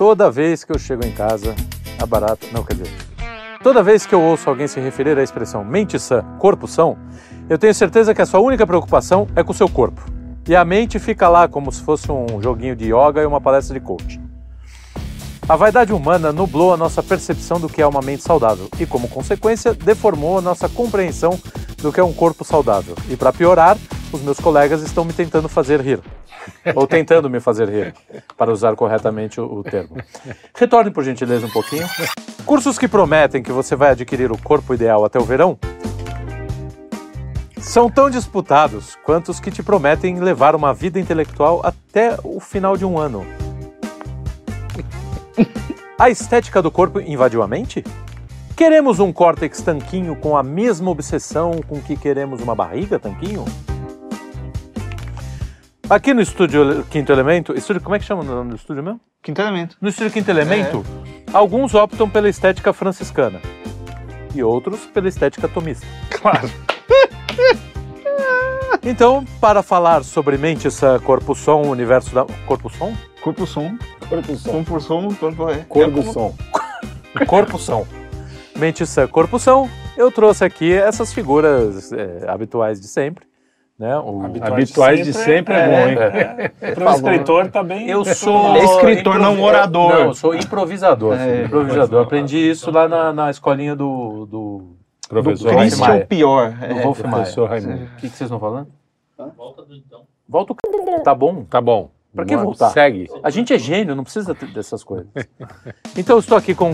Toda vez que eu chego em casa, a barata. Não, quer dizer. Toda vez que eu ouço alguém se referir à expressão mente sã, corpo são, eu tenho certeza que a sua única preocupação é com o seu corpo. E a mente fica lá como se fosse um joguinho de yoga e uma palestra de coaching. A vaidade humana nublou a nossa percepção do que é uma mente saudável e, como consequência, deformou a nossa compreensão do que é um corpo saudável. E, para piorar, os meus colegas estão me tentando fazer rir. Ou tentando me fazer rir, para usar corretamente o, o termo. Retorne, por gentileza, um pouquinho. Cursos que prometem que você vai adquirir o corpo ideal até o verão são tão disputados quanto os que te prometem levar uma vida intelectual até o final de um ano. A estética do corpo invadiu a mente? Queremos um córtex tanquinho com a mesma obsessão com que queremos uma barriga tanquinho? Aqui no estúdio Quinto Elemento, estúdio, como é que chama o nome do estúdio mesmo? Quinto elemento. No estúdio Quinto Elemento, alguns optam pela estética franciscana e outros pela estética tomista. Claro. Então, para falar sobre mente, essa corpo som, universo da corpo som, Corpo som. Corpo som. Som por som. Corpo é. Cor do som. corpo som, mente sã, corpo som, eu trouxe aqui essas figuras é, habituais de sempre, né? O- Habituais de sempre é bom, hein? Para o escritor tá bem. Eu sou é escritor, não orador. Não, eu sou improvisador. É. improvisador. Aprendi isso lá na, na escolinha do, do, Professor do Maia. é o pior. do É. Wolf. Professor Raimundo. O que, que vocês estão falando? Volta do então. Volta o. Tá bom. Tá bom. Pra que voltar? Segue. A gente é gênio, não precisa dessas coisas. Então, eu estou aqui com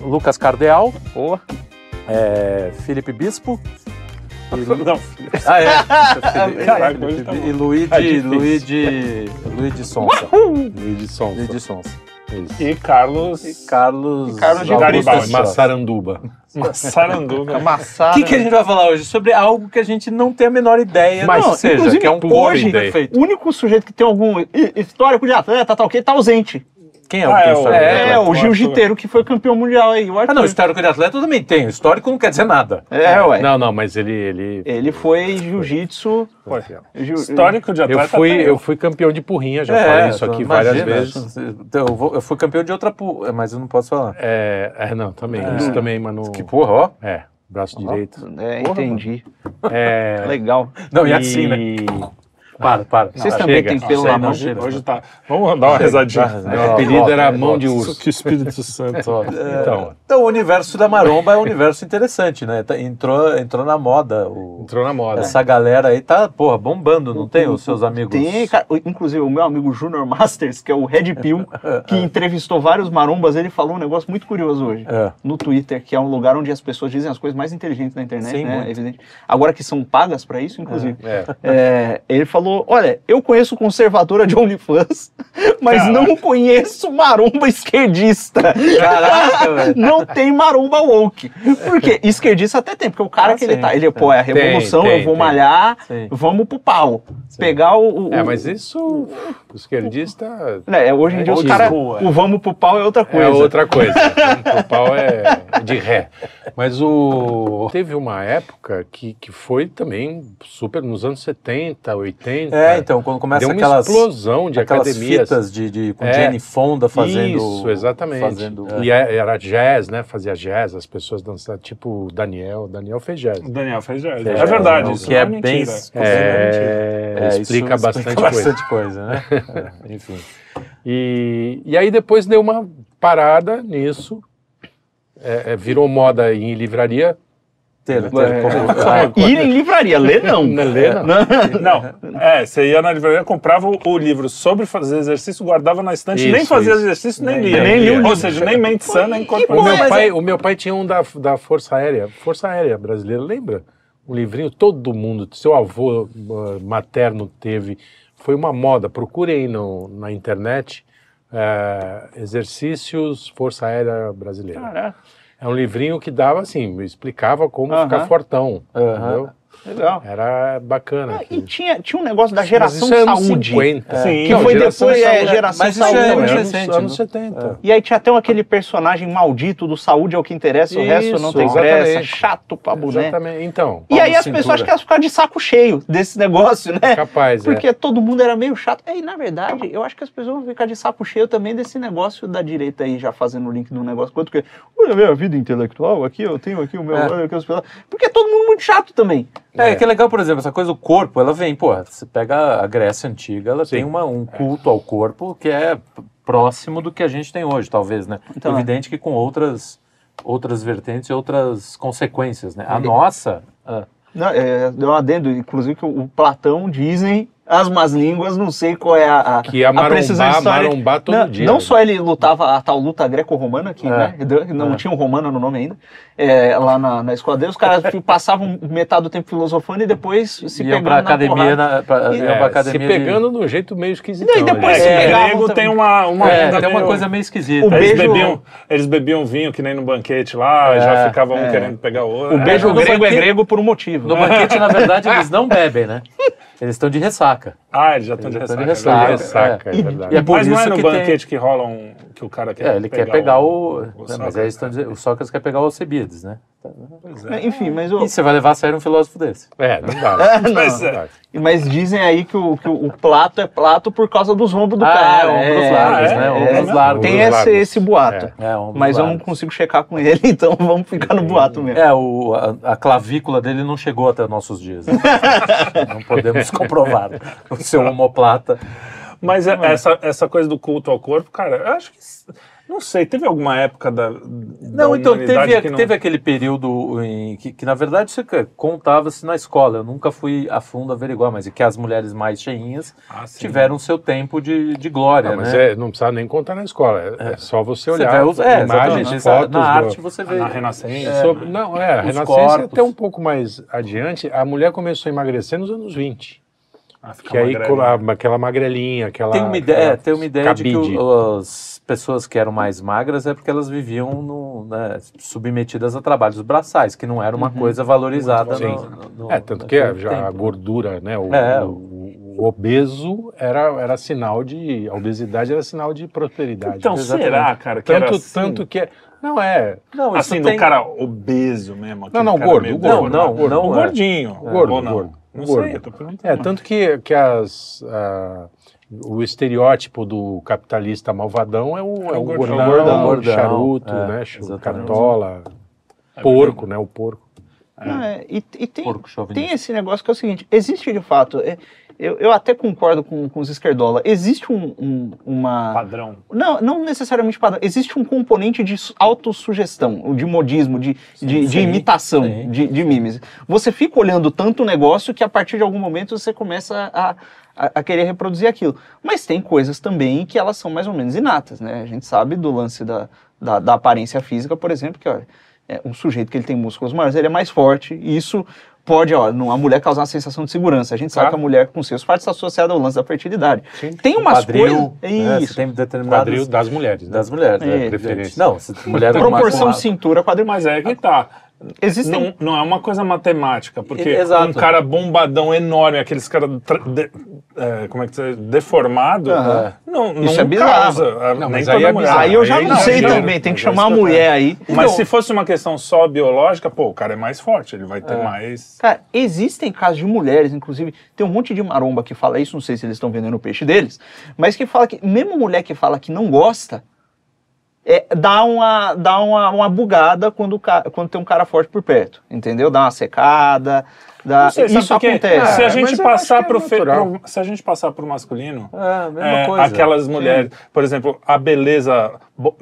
o Lucas Cardeal, Boa. é, Felipe Bispo. E, Não, ah, é. Caraca, hoje tá bom. e Luigi, Tá. Luigi, Luigi Sonsa. Luiz de Sonsa. Luigi Sonsa. Isso. E Carlos Carlos, E Carlos de Garibaldi. Massaranduba. Massaranduba. Amassado. O que, que a gente vai falar hoje? Sobre algo que a gente não tem a menor ideia, Mas, não, seja, que é um hoje, ideia. perfeito. O único sujeito que tem algum hi- histórico de atleta, tá ok, tá ausente. Quem é o Ah, que tem é histórico É, atleta? o jiu-jiteiro que foi campeão mundial aí. O Ah, não, histórico de atleta eu também tenho. Histórico não quer dizer nada. É, ué. Não, não, mas ele. ele... Ele foi jiu-jitsu. Jiu- Histórico de atleta. é tem. É, um. eu fui campeão de porrinha, já falei isso aqui várias vezes. Então, eu, vou- eu fui campeão de outra, pu- mas eu não posso falar. É, é, não, também. Isso também, mano. Que porra, ó. É, braço direito. É, Porra, entendi. É, Legal. Não, e assim, né? Para, para. Vocês Não, também chega. têm pelo na mão. hoje, hoje tá. Vamos dar uma rezadinha. Meu dá- apelido era mão de urso. Que Espírito Santo. Então, Então, o universo da maromba é um universo interessante, né? Tá- Entrou, entrou na moda. o- entrou na moda. Essa galera aí tá, porra, bombando, não tem os seus amigos? Tem, cara, inclusive o meu amigo Junior Masters, que é o Red Pill, que entrevistou vários marombas, ele falou um negócio muito curioso hoje. É. No Twitter, que é um lugar onde as pessoas dizem as coisas mais inteligentes da internet, Sim, né? muito. Evidente. Agora que são pagas pra isso, inclusive. É. É, ele falou: Olha, eu conheço conservadora de OnlyFans, mas Caraca. não conheço maromba esquerdista. Caraca. Não tem maromba woke. Por quê? Esquerdista até tem, porque o cara Ah, que ele sim. tá, ele, pô, é a Tem, revolução, tem, eu vou tem. malhar, Sim. vamos pro pau. Pegar o. o- É, mas isso, o esquerdista né, hoje em dia os É caras. tipo, é. O vamos pro pau é outra coisa. é outra coisa. o pau é de ré. Mas o teve uma época que, que foi também super nos anos 70, 80. É, então, quando começa Deu uma aquelas, explosão de aquelas academias. fitas de, de, com É. Jane Fonda fazendo... Isso, exatamente. Fazendo, E é- era jazz, né? Fazia jazz, as pessoas dançavam, tipo o Daniel. Daniel fez jazz. O Daniel fez jazz. É, É, verdade, não, isso que não é é bem- mentira. Não é mentira. É, É, isso explica bastante coisa. bastante coisa, né? É, enfim. E, e aí depois deu uma parada nisso. É, é, virou moda em livraria. Teve, É, teve como- Ir em livraria, ler não. Não lê, não. Não, é, você ia na livraria, comprava o, o livro sobre fazer exercício, guardava na estante, nem Isso, fazia isso. exercício, nem, Nem- lia. nem lia o Ou seja, nem mente sã, nem corpo O meu, pai, é- o meu pai tinha um da, da Força Aérea, Força Aérea Brasileira, lembra? Um livrinho, todo mundo, seu avô uh, materno teve. Foi uma moda, procurem aí no, na internet, eh, Exercícios Força Aérea Brasileira. Caraca. É um livrinho que dava assim, explicava como Aham. ficar fortão. Aham. entendeu? Legal. Era bacana. Ah, E tinha, tinha um negócio da Mas geração isso é anos saúde. 50. Sim. Que Não, foi geração depois, é, saúde. geração Mas isso saúde. é Então, muito anos, recente, anos não? 70. E aí tinha até aquele personagem maldito do saúde é o que interessa, o resto não Isso, tem pressa, chato pra boné. Exatamente. Então, E aí as pessoas acho que elas ficaram de saco cheio desse negócio, né? capaz, Porque todo mundo era meio chato. E na verdade, eu acho que as pessoas vão ficar de saco cheio também desse negócio da direita aí, já fazendo o link do negócio. Quanto que, olha a minha vida intelectual aqui, eu tenho aqui o meu. É. aqui. Porque é todo mundo muito chato também. É, que é legal, por exemplo, essa coisa do corpo, ela vem, pô, você pega a Grécia Antiga, ela Sim. tem uma, um culto ao corpo que é próximo do que a gente tem hoje, talvez, né? Então, Evidente que com outras, outras vertentes e outras consequências, né? A Uhum. nossa... ah, Não, é, deu um adendo, inclusive, que o Platão dizem as más línguas, não sei qual é a, a, Que ia a precisão marombar, histórica. marombar todo não, dia. Não né? só ele lutava a tal luta greco-romana, que É. né, não É. tinha o romano no nome ainda, é, lá na, na escola dele, os caras passavam metade do tempo filosofando e depois se iam pegando pra na academia, na, pra, E- iam pra É, academia se pegando de um jeito meio esquisito. E depois É, se pegavam tem uma, uma É, tem uma meio- coisa meio esquisita. Eles beijo- bebiam, eles bebiam vinho que nem no banquete lá, É, já ficava um é. querendo pegar o outro. O beijo grego é grego por um motivo. No banquete, na verdade, eles não bebem, né? Eles estão de ressaca. Ah, eles já estão de estão ressaca. de Tá, ressaca. é, E- verdade. E é por Mas não isso é no que banquete que rola um. que o cara quer É, ele quer pegar o. É, mas Sócrates, aí estão dizendo, o Sócrates quer pegar o Alcebiades, né? Pois é. Enfim, mas o, E você vai levar a sério um filósofo desse? É, não dá. É, não. Mas não é. dá. Mas dizem aí que o, que o Plato é Plato por causa dos ombros do Ah, cara. é, ombros largos, né? Ombros largos. Tem Ombros esse, largos. esse boato. É, Mas eu não largos. consigo checar com ele, então vamos ficar no boato mesmo. É, o, a, a clavícula dele não chegou até nossos dias. né? não podemos comprovar. O seu homoplata. Mas é- essa, essa coisa do culto ao corpo, cara, eu acho que. Não sei, teve alguma época da. Não, então teve, não... teve aquele período em que, que, na verdade, isso que contava-se na escola. Eu nunca fui a fundo averiguar, mas é que as mulheres mais cheinhas Ah, tiveram seu tempo de, de glória, Não, mas né? é, não precisa nem contar na escola. É, é só você Você olhar vê os- é, imagens, fotos. na do- arte você vê. Na Renascença. sobre- não, é, a os Renascença corpos. até um pouco mais adiante. A mulher começou a emagrecer nos anos 20. Ah, Que aí aquela magrelinha, aquela. Tem uma ideia, aquela é, tem uma ideia de que cabide. Pessoas que eram mais magras é porque elas viviam no, né, submetidas a trabalhos braçais, que não era uma coisa valorizada Sim. no, no- É, tanto que já a gordura, né? O, É, o- o obeso era, era sinal de. A obesidade era sinal de prosperidade. Então, Exatamente. será, cara, que era tanto, assim? tanto que. é- Não é. Não, Assim, tem- do cara obeso mesmo. aquele não, cara gordo, meio o gordo, não, não o é. gordinho. Gordo, ou não? gordo, Não gordo. sei, eu tô perguntando. É, tanto que, que as, ah, o estereótipo do capitalista malvadão é o, é o gordão. gordão, É o gordão, o gordão, charuto, é, né? exatamente. Cartola, porco, né? O porco. Não, é, e, e tem, Porco tem esse negócio que é o seguinte: existe de fato. é, eu, eu até concordo com, com os esquerdola. Existe um, um- uma. Padrão. Não, não necessariamente padrão. Existe um componente de su- autossugestão, de modismo, de, de, de sim, imitação, sim. de, de mimes. Você fica olhando tanto o negócio que a partir de algum momento você começa a, a, a querer reproduzir aquilo. Mas tem coisas também que elas são mais ou menos inatas, né? A gente sabe do lance da, da, da aparência física, por exemplo, que olha, é um sujeito que ele tem músculos maiores, ele é mais forte, e isso pode, ó, numa mulher causar uma sensação de segurança. A gente sabe Claro. que a mulher com seus partes está associada ao lance da fertilidade. Tem umas quadril, coisas... né, Isso. tem determinadas Quadril das mulheres, né? das mulheres, né? É, preferência. Não, se mulher Proporção com uma- cintura, quadril. Mas é que tá. Existem... Não, não é uma coisa matemática, porque Exato. um cara bombadão enorme, aqueles caras tra- de- é, como é que você deformado, Aham. não, não Isso é bizarro. causa. a- Não, nem mas aí é mulher. bizarro. Aí eu já Aí não sei também, tem que Mas é chamar a mulher aí. Mas Então, se fosse uma questão só biológica, pô, o cara é mais forte, ele vai ter mais. Cara, existem casos de mulheres, inclusive, tem um monte de maromba que fala isso, não sei se eles estão vendendo o peixe deles, mas que fala que, mesmo mulher que fala que não gosta, é, dá uma, dá uma, uma bugada quando, quando tem um cara forte por perto, entendeu? Dá uma secada, dá, sei, isso acontece. Se a É, gente passar é pro, fe- pro- se a gente passar pro masculino, É, é, coisa. aquelas mulheres, por exemplo, a beleza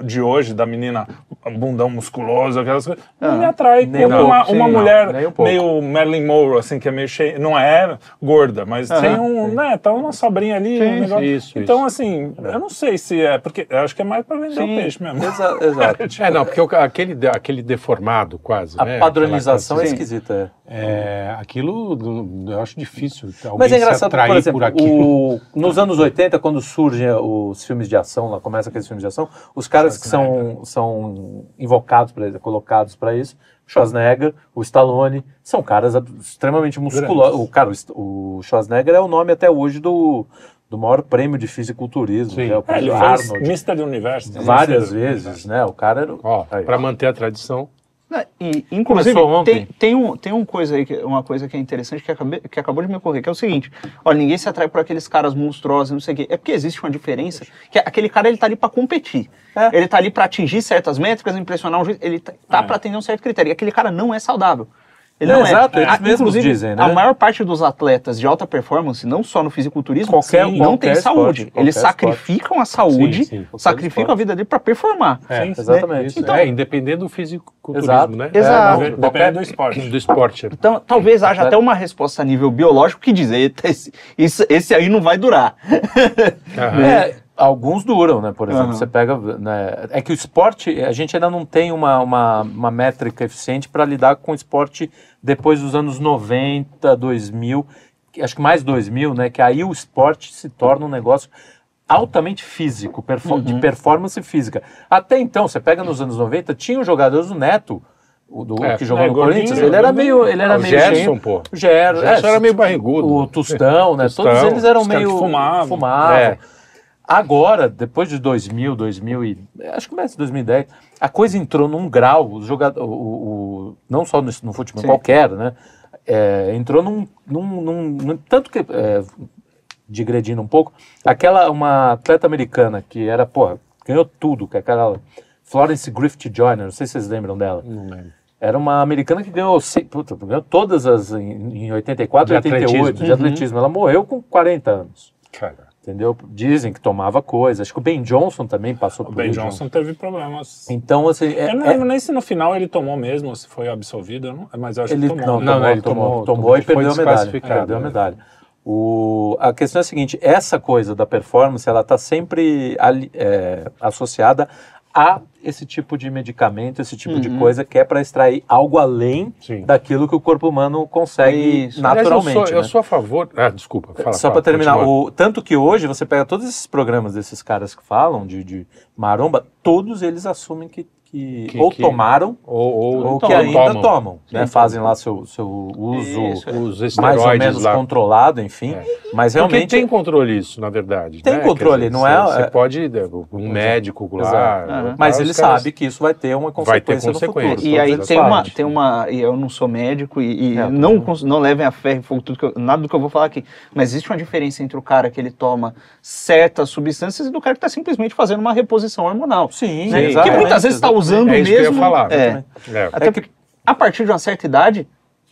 de hoje da menina bundão musculoso, aquelas coisas, não me atrai Nem como um uma, uma sim, mulher não, nem um meio Marilyn Monroe, assim, que é meio cheia, não é gorda, mas tem um, né, tá uma sobrinha ali, Sim, um negócio. isso, então, isso. assim, eu não sei se é, porque eu acho que é mais pra vender Sim. o peixe mesmo. Exa- exato. É, não, porque aquele, aquele deformado quase, A né? padronização é esquisita. é. É, aquilo não- eu acho difícil alguém Mas é engraçado, atrair por exemplo, aquilo. o- nos anos 80, quando surgem os filmes de ação, lá começa aqueles filmes de ação, os caras que são, são invocados, pra, colocados para isso, Schwarzenegger, o Stallone, são caras extremamente musculosos. O, cara, o Schwarzenegger é o nome até hoje do, do maior prêmio de fisiculturismo, Sim. que é o É, Arnold. Mr. Universo. né? Várias Mr. vezes, né? O cara era... para manter a tradição. E, inclusive, Começou ontem. tem, tem, um, tem um coisa aí que, uma coisa que é interessante que, acabei- que acabou de me ocorrer, que é o seguinte: olha, ninguém se atrai por aqueles caras monstruosos, não sei o quê. É porque existe uma diferença, que aquele cara ele tá ali para competir. É. Ele tá ali para atingir certas métricas, impressionar um juiz, ele tá, tá É. para atender um certo critério. E aquele cara não é saudável. Ele não exato, é. eles Ah, mesmos inclusive, dizem, né? A maior parte dos atletas de alta performance, não só no fisiculturismo, Qualquer- não qualquer tem saúde. esporte, Eles sacrificam a saúde, Sim, sim, sacrificam esporte. a vida dele para performar. É, Sim, exatamente. Isso, Então- é, independente do fisiculturismo, Exato. né? Exato. É, Depende do esporte. do esporte. Então, talvez haja até uma resposta a nível biológico que diz, "Eita, esse, isso- esse aí não vai durar. Aham. É, alguns duram, né? Por exemplo, Aham. você pega. né, é que o esporte, a gente ainda não tem uma, uma, uma métrica eficiente para lidar com o esporte depois dos anos 90, 2000, que- acho que mais 2000, né? Que aí o esporte se torna um negócio altamente físico, perfo- de performance física. Até então, você pega nos anos 90, tinha os jogadores do Neto. O do, É, que jogou é, no gordinho, Corinthians, ele era meio, ele era Ah, o meio Gerson, cheio. pô. O Ger- O Gerson é, era meio barrigudo. O Tostão, né? Tostão, Todos eles eram meio fumavam. fumavam. Agora, depois de 2000, 2000 e acho que de 2010, a coisa entrou num grau, os jogadores, o, o- não só no, no futebol Sim. qualquer, né? É, entrou num, num, num- num- tanto que é, digredindo um pouco, aquela uma atleta americana que era, pô, ganhou tudo, que é aquela Florence Griffith Joyner, não sei se vocês lembram dela. Não lembro. Era uma americana que ganhou, puta, ganhou todas as em, em 84 e De 88 atletismo. de atletismo. Ela morreu com 40 anos. Cara. Entendeu? Dizem que tomava coisa. Acho que o Ben Johnson também passou O por Ben isso. Johnson teve problemas. Então, assim, é- eu não é- lembro nem se no final ele tomou mesmo, se foi absolvido, não- mas eu acho ele que tomou. não, Não, tomou, não, ele tomou, tomou, tomou, tomou, e perdeu a medalha. desclassificado, Perdeu a né? medalha. O, a questão é a seguinte: essa coisa da performance, ela está sempre ali- é, associada a esse tipo de medicamento, esse tipo de Uhum. coisa que é para extrair algo além Sim. daquilo que o corpo humano consegue Isso. naturalmente. Aliás, eu, sou, eu né? sou a favor. Ah, desculpa. Fala, Só para terminar, continua. o, tanto que hoje você pega todos esses programas desses caras que falam de, de maromba, todos eles assumem que, que, Que- ou que- tomaram Ou, ou, ou que tomam. ainda tomam, né? Sim. Fazem lá seu, seu uso Isso, é. Mais ou menos lá. controlado, enfim. É. Mas Porque realmente tem controle isso, na verdade. Tem né? controle, dizer, não é- Você é- pode, né, um médico lá. Aham. mas ele caras- sabe que isso vai ter uma Vai ter consequência no futuro. consequências. E aí tem uma, tem uma, e eu não sou médico e, e É, não, não levem a ferro e fogo tudo que eu- nada do que eu vou falar aqui, mas existe uma diferença entre o cara que ele toma certas substâncias e do cara que está simplesmente fazendo uma reposição hormonal. Sim, né? exatamente, que muitas vezes está. Usando É isso que eu ia mesmo. falar. é. É. Até É que- porque a partir de uma certa idade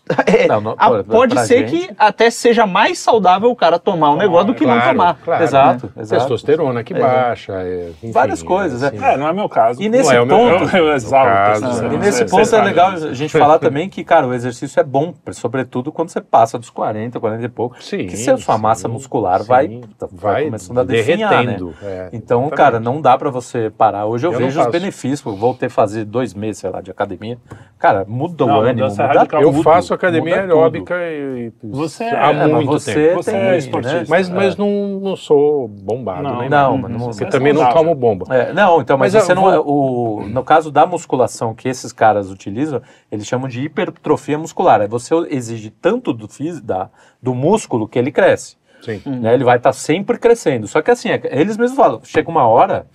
é, Não, não, a- pode ser gente- que até seja mais saudável o cara tomar um negócio do que não Claro, tomar. claro. Exato, exato. Testosterona que É. baixa. é, enfim, Várias coisas, assim. é. É, não é meu caso. E nesse Não é o meu- ponto, eu, eu exalo caso, testosterona. E nesse ponto é legal a gente falar também que, cara, o exercício é bom, sobretudo quando você passa dos 40, 40 e pouco. Sim, que se a sua sim, massa muscular sim. vai, vai, vai começando a definhar, né? derretendo. é. Então, Exatamente. cara, não dá pra você parar. Hoje eu, Eu não vejo os faço. benefícios. Voltei a fazer dois meses, sei lá, de academia. Cara, muda Não, o ânimo, muda. Eu faço academia tudo. aeróbica e, e- Você há é- É, mas muito você tempo. Você tem, é né? esportista. Mas, É. mas não, não sou bombado, Não, nem Não, nada. mas não, Porque é também não tomo bomba. É, não, então, mas, Mas eu você não vou- é o no caso da musculação que esses caras utilizam, eles chamam de hipertrofia muscular. É você exige tanto do físico, da, do músculo que ele cresce. Sim. né? Ele vai estar sempre crescendo. Só que assim, é- eles mesmos falam, chega uma hora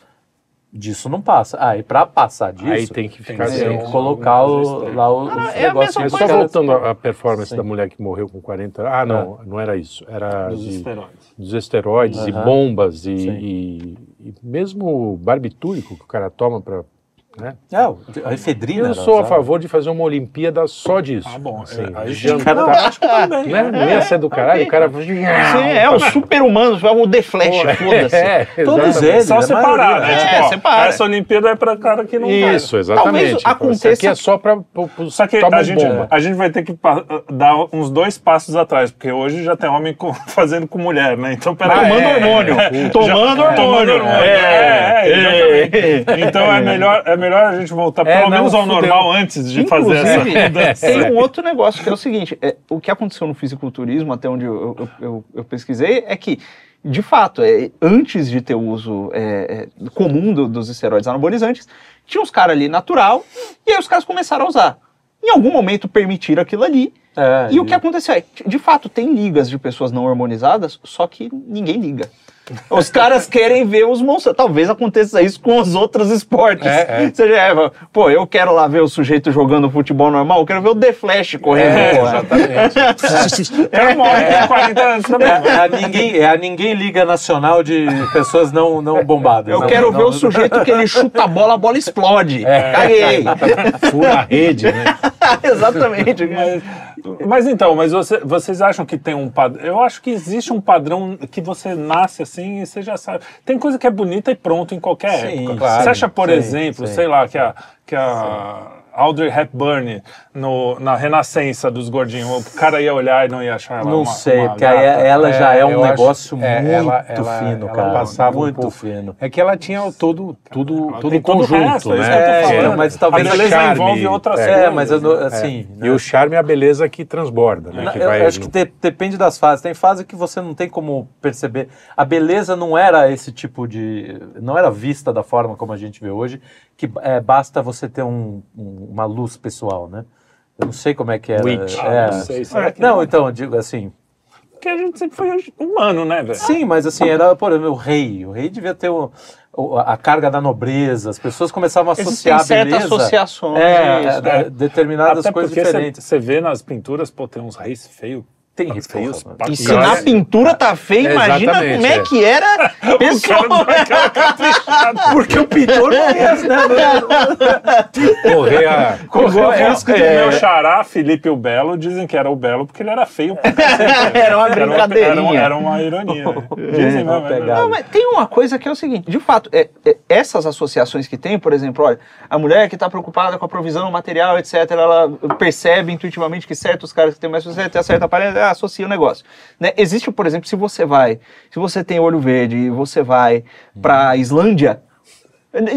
disso não passa. Ah, e para passar disso, Aí tem que ficar tem que um- colocar um o, lá o, Ah, os é negócios. só voltando à performance Sim. da mulher que morreu com 40 Ah, não, não era isso. Era Dos de- esteroides. dos esteroides e Aham. bombas e, e- e mesmo barbitúrico que o cara toma para. Né? É, a efedrina. Eu era sou a favor de fazer uma Olimpíada só disso. Ah, bom. Assim, é, aí jantar. eu acho que bem. né? Não ia ser do caralho, o cara. Sim, é o super-humano, é o The Flash, foda-se. É, Todos eles. Só a separar, né? né? É, Tipo, ó, separa. essa Olimpíada é pra cara que não Isso, exatamente. Talvez Isso aconteça- aqui é só para os Só que a gente, bomba. a gente vai ter que dar uns dois passos atrás, porque hoje já tem homem com- fazendo com mulher, né? Então, peraí. Tomando é. hormônio. Tomando hormônio. É, é, exatamente. Então é melhor, é melhor a gente voltar É, pelo não, menos ao fudeu. normal antes de fazer essa Inclusive, mudança. tem um outro negócio que é o seguinte: é, o que aconteceu no fisiculturismo, até onde eu, eu- eu- eu pesquisei, é que, de fato, é, antes de ter o uso é, é, comum do- dos esteroides anabolizantes, tinha uns caras ali natural, e aí os caras começaram a usar. Em algum momento permitiram aquilo ali. É, E o que aconteceu é, de fato, tem ligas de pessoas não hormonizadas, só que ninguém liga. Os caras querem ver os monstros. Talvez aconteça isso com os outros esportes. É, é. Você já é, pô, eu quero lá ver o sujeito jogando futebol normal, eu quero ver o The Flash correndo. É, exatamente. O cara morre com 40 anos também. É, é a ninguém, é a ninguém Liga Nacional de pessoas não, não bombadas. Eu Não, quero não, ver o não- sujeito que ele chuta a bola, a bola explode. É. Caguei. Fura a rede, né? Exatamente. Mas, mas então, mas você- vocês acham que tem um padrão? Eu acho que existe um padrão que você nasce assim e você já sabe. Tem coisa que é bonita e pronto em qualquer Sim, época. claro. você acha, por Sim, exemplo, sim. sei lá, que a, que a Audrey Hepburn no, na renascença dos gordinhos, o cara ia olhar e não ia achar ela Não uma, sei, uma porque ela já é, um eu acho- negócio é, muito ela- ela- fino, ela cara. passava um muito pouco. fino. É que ela tinha o todo, tudo, Ela todo tem o conjunto, resto, é né? É, então, mas talvez a beleza charme, envolve outras é. É, coisas. mas eu né? assim. E o charme é a beleza que transborda, né? Não, que eu vai- acho que de- depende das fases. Tem fase que você não tem como perceber. A beleza não era esse tipo de. Não era vista da forma como a gente vê hoje, que é, basta você ter um- um- uma luz pessoal, né? Eu não sei como é que era. Witch. Ah, é. não sei, será que não, não? então, eu digo assim. Porque a gente sempre foi humano, né, velho? Sim, mas assim, era, por exemplo, o rei. O rei devia ter o- o- a carga da nobreza. As pessoas começavam a Existem associar a certas beleza. associações. É, isso, é, né? determinadas Até coisas diferentes. Você vê nas pinturas, pô, tem uns reis feios. Tem feios. porra, pra E se na pintura tá feio, É, imagina como é, é. que era pessoal. Porque o pintor não é, né? correr a... Igual É, os que é. meu xará, Felipe o Belo, dizem que era o Belo porque ele era feio. pra cacete, né? Era uma Era. Era, uma ironia. né? Dizem uma mesmo. Não, mas tem uma coisa que é o seguinte, de fato, é, é, essas associações que tem, por exemplo, olha, a mulher que está preocupada com a provisão material, etc., ela percebe intuitivamente que certos caras que têm mais sucesso, tem a certa aparência, associa o negócio. Né? Existe, por exemplo, se você vai, se você tem olho verde e você vai para a Islândia,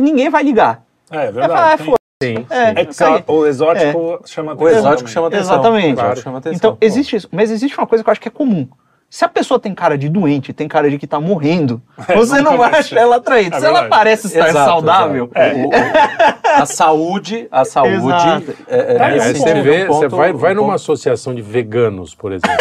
ninguém vai ligar. É falar, ah, verdade. foda Sim, é, É o exótico chama O atenção exótico também. chama atenção. Exatamente. O exótico chama atenção. Então, Pô. existe isso. Mas existe uma coisa que eu acho que é comum. Se a pessoa tem cara de doente, tem cara de que tá morrendo, você não vai acha ela atraída. É Se ela parece estar Exato, saudável, exato. O- o- a saúde, a saúde é, é, É, você vê, você vai, vai um numa associação de veganos, por exemplo.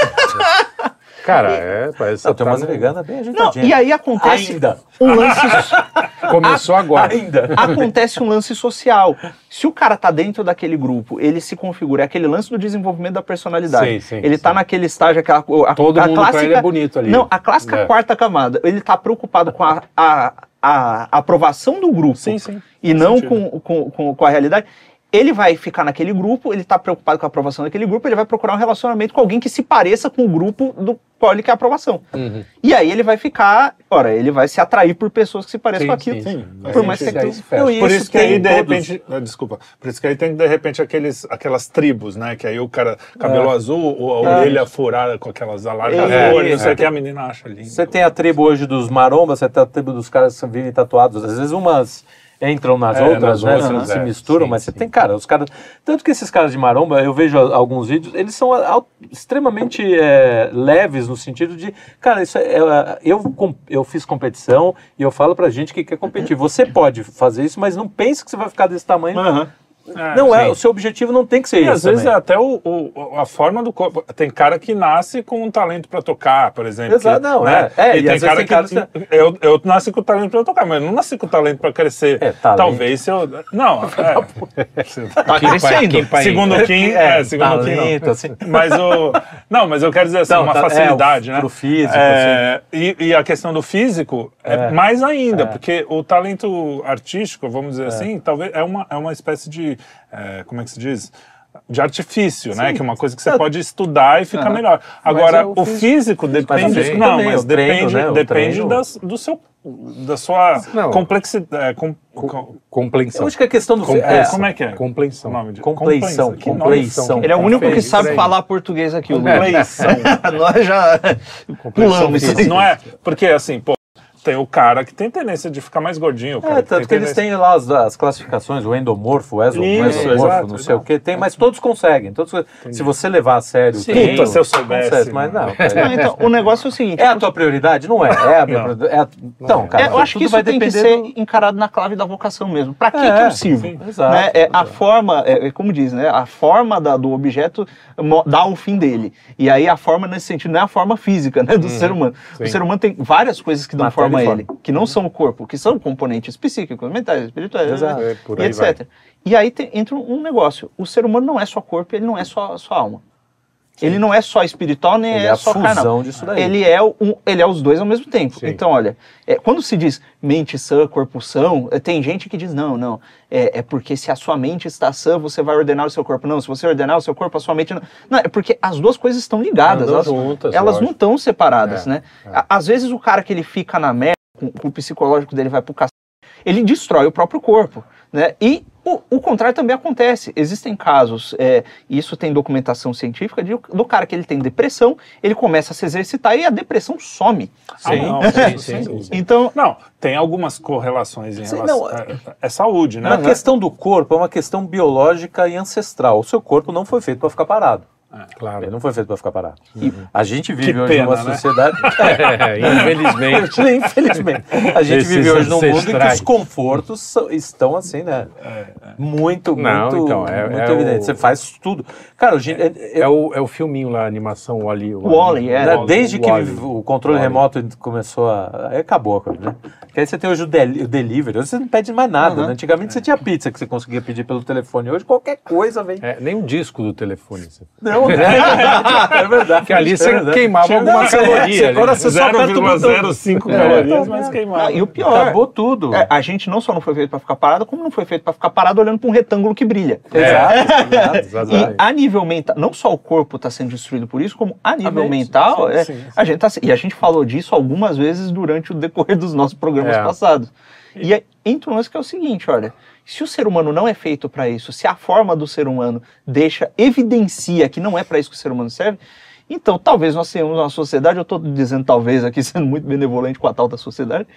Cara, é, parece Não, tem tá umas veganas bem Não, ajeitadinhas. e aí acontece Ainda. um lance, Começou agora. Ainda. acontece um lance social. Se o cara tá dentro daquele grupo, ele se configura, é aquele lance do desenvolvimento da personalidade. Sim, sim, ele tá sim. naquele estágio, aquela a, Todo a mundo pra clássica, ele é bonito ali. Não, a clássica É. quarta camada. Ele tá preocupado com a, a, a aprovação do grupo Sim, sim. e Faz não com, com, com, com a realidade. Ele vai ficar naquele grupo, ele tá preocupado com a aprovação daquele grupo, ele vai procurar um relacionamento com alguém que se pareça com o grupo do qual ele quer aprovação. Uhum. E aí ele vai ficar, ora, ele vai se atrair por pessoas que se pareçam Sim, com aquilo. sim, sim. Por mais que aquilo... Não, Por isso que aí, de todos. repente. ah, Desculpa. Por isso que aí tem, de repente, aqueles, aquelas tribos, né? Que aí o cara, cabelo azul, ou a É. orelha furada com aquelas alargadas, É, não sei o é. que, a menina acha lindo. Você tem a tribo hoje dos marombas, você tem a tribo dos caras que vivem tatuados. Às vezes umas entram nas É, outras, nas né? outras, se é. misturam, Sim, mas você sim. tem, cara, os caras. Tanto que esses caras de maromba, eu vejo alguns vídeos, eles são extremamente é, leves no sentido de, cara, isso é, eu, eu fiz competição e eu falo pra gente que quer competir. Você pode fazer isso, mas não pense que você vai ficar desse tamanho. Aham. É, não é, sim. o seu objetivo não tem que ser E isso. às vezes é também. até o, o- a forma do corpo. Tem cara que nasce com um talento pra tocar, por exemplo. Exato, que, não, né? é. É, e e tem às vezes cara tem que. caras que- Eu, eu nasci com o talento pra tocar, mas eu não nasci com o talento pra crescer. É, talento. Talvez se eu. Não, é. Tá crescendo. segundo o Kim, é, segundo Kim, não. assim. Mas o. Não, mas eu quero dizer assim, Não, uma tá- é, facilidade, o- né? pro físico, É, e, e a questão do físico é, É. mais ainda, porque o talento artístico, vamos dizer assim, talvez é uma, é uma espécie de. É, como é que se diz? De artifício, né? Que é uma coisa que você É. pode estudar e ficar melhor. Agora, o o físico depende. físico não, também, mas treino, depende, né? Depende das- do seu. Da sua Não. complexidade. é, com- com- Compreensão. Eu acho que a questão do Compreensão. é, como é que é? Compreensão. O nome de- Compleição. Ele é o único que sabe falar português aqui, o. Compleição. Nós já pulamos isso. Não é? Porque assim, pô, tem o cara que tem tendência de ficar mais gordinho. o cara É, tanto tem que eles têm lá as, as classificações, o endomorfo, o Isso, esomorfo, exato, não sei o exato. que, tem, mas todos conseguem. Todos, se você levar a sério. Sim. o treino, Puta, se eu soubesse, consegue, mas não. cara. Não, então, o negócio é o seguinte. É a tua prioridade? Não é. É a minha Não. prioridade. É a- Então, cara, É, eu acho que isso vai tem que ser do- encarado na clave da vocação mesmo. Para que, É, que eu sirvo? sim, exato, Né? É, a forma, é, é como diz, né? A forma da- do objeto dá o fim dele. E aí a forma nesse sentido não é a forma física né, do ser humano. O sim. ser humano tem várias coisas que dão forma a e ele, que não são o corpo, que são componentes psíquicos, mentais, espirituais, Exato. né, É, e etc. E aí tem- entra um negócio. O ser humano não é só corpo, ele não é só, só alma. Ele não é só espiritual, nem Ele é, é só carnal. disso daí. Ele é, um, ele é os dois ao mesmo tempo. Sim. Então, olha, é, quando se diz mente sã, corpo são, é, tem gente que diz, não, não, é, é porque se a sua mente está sã, você vai ordenar o seu corpo. Não, se você ordenar o seu corpo, a sua mente não. Não, é porque as duas coisas estão ligadas. Elas, juntas, elas não estão separadas, É, né? À- Às vezes o cara que ele fica na merda, o psicológico dele vai pro cacete, ele destrói o próprio corpo, né? E o, o contrário também acontece. Existem casos, é, isso tem documentação científica, de, do cara que ele tem depressão, ele começa a se exercitar e a depressão some. Ah, não, sim, sem sim, dúvida. sim. Então, Não, tem algumas correlações em Sim, relação. não, é, é saúde, né? A questão do corpo é uma questão biológica e ancestral. O seu corpo não foi feito para ficar parado. Ele Claro. não foi feito para ficar parado. A gente vive Que hoje pena, numa né? sociedade. É, infelizmente. Infelizmente. A gente Esses vive hoje num mundo em que os confortos são- estão assim, né? Muito, Não, muito, então, é- muito é evidente. o- Você faz tudo. Cara, hoje, é- É o, é o filminho lá, a animação Wally. Wall-E, é. né, Wall-E, desde que o controle remoto começou a. Aí acabou a coisa, né? Porque aí você tem hoje o, del- o delivery. Hoje você não pede mais nada. Uhum. né? Antigamente você tinha pizza que você conseguia pedir pelo telefone. Hoje qualquer coisa vem. É, nem o disco do telefone. você- Não, é verdade. É verdade. Porque ali é você verdade. queimava Não, alguma caloria. Agora você só aperta o botão. 0,05 É. calorias, mas queimado. ah, e o pior, Acabou tudo. é, a gente não só não foi feito para ficar parado, como não foi feito para ficar parado olhando para um retângulo que brilha. Exato. E a nível mental, não só o corpo está sendo destruído por isso, como a nível mental, sim, é, sim, sim. a gente tá, e a gente falou disso algumas vezes durante o decorrer dos nossos programas É. passados. E aí, entra um lance que é o seguinte, olha, se o ser humano não é feito para isso, se a forma do ser humano deixa, evidencia que não é para isso que o ser humano serve, então talvez nós tenhamos uma sociedade, eu estou dizendo talvez aqui sendo muito benevolente com a tal da sociedade,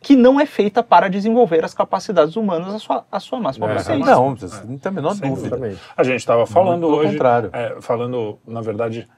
que não é feita para desenvolver as capacidades humanas à sua, à sua máxima É. potência. Não, não tem a menor Sem dúvida. Exatamente. A gente estava falando hoje. contrário. é, falando, na verdade,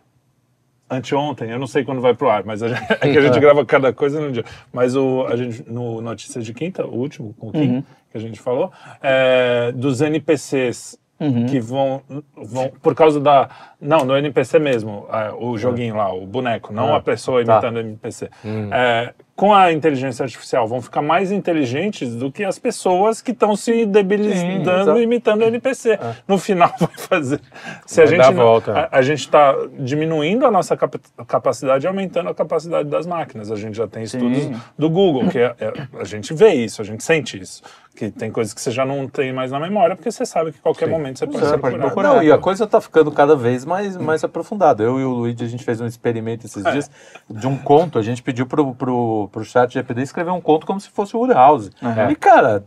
anteontem, eu não sei quando vai pro ar, mas a gente, é que a gente grava cada coisa no dia. Mas o, a gente, no Notícias de Quinta, o último, com o Kim, Uhum. que a gente falou, é, dos NPCs. Uhum. Que vão, vão, por causa da. Não, no NPC mesmo, é, o joguinho lá, o boneco, não Ah, a pessoa tá. imitando o NPC. É, com a inteligência artificial, vão ficar mais inteligentes do que as pessoas que estão se Sim, debilitando exato. imitando o NPC. No final vai fazer. Se a Vai gente não- volta. a, a gente está diminuindo a nossa capa- capacidade e aumentando a capacidade das máquinas. A gente já tem estudos do Google, que é- é- a gente vê isso, a gente sente isso. Que tem coisas que você já não tem mais na memória, porque você sabe que qualquer momento você pode Você procurar. pode procurar. Não, e a coisa está ficando cada vez mais, mais aprofundada. Eu e o Luigi, a gente fez um experimento esses É. dias de um conto. A gente pediu pro, pro, pro chat GPT escrever um conto como se fosse o House. E, cara,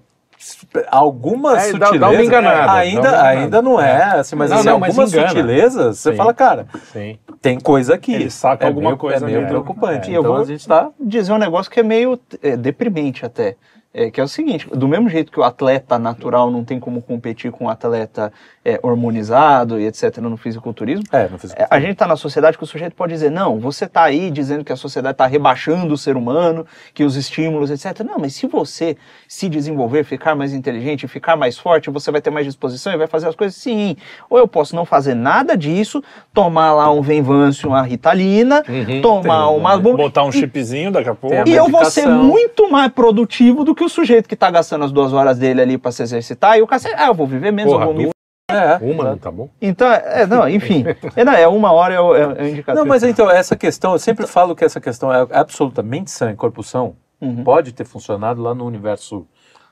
algumas É, dá- dá uma sutilezas enganada, dá ainda, enganada. ainda não é, assim, mas Não, assim, não, mas algumas engana. sutilezas, você Sim. fala, cara, Sim. tem coisa aqui. Ele saca é alguma meio, coisa É meio preocupante. É. E eu Então vou- a gente tá... dizer um negócio que é meio é, deprimente até. É, que é o seguinte, do mesmo jeito que o atleta natural não tem como competir com o atleta é, hormonizado e etc no fisiculturismo, É, não fiz é, a gente está na sociedade que o sujeito pode dizer, não, você está aí dizendo que a sociedade está rebaixando o ser humano, que os estímulos, etc. Não, mas se você se desenvolver, ficar mais inteligente, ficar mais forte, você vai ter mais disposição e vai fazer as coisas sim. Ou eu posso não fazer nada disso, tomar lá um Venvance, uma Ritalina, tomar tem, uma... Botar um chipzinho daqui a pouco. E eu vou ser muito mais produtivo do que o sujeito que tá gastando as duas horas dele ali para se exercitar e o cacete, ah, eu vou viver menos, Porra, eu vou me... É, Uma, não tá bom? Então, é, não, enfim. É, não, é uma hora é o, é, é o indicador. Não, mas então, essa questão, eu sempre falo que essa questão é absolutamente sã em corpo são. Uhum. Pode ter funcionado lá no universo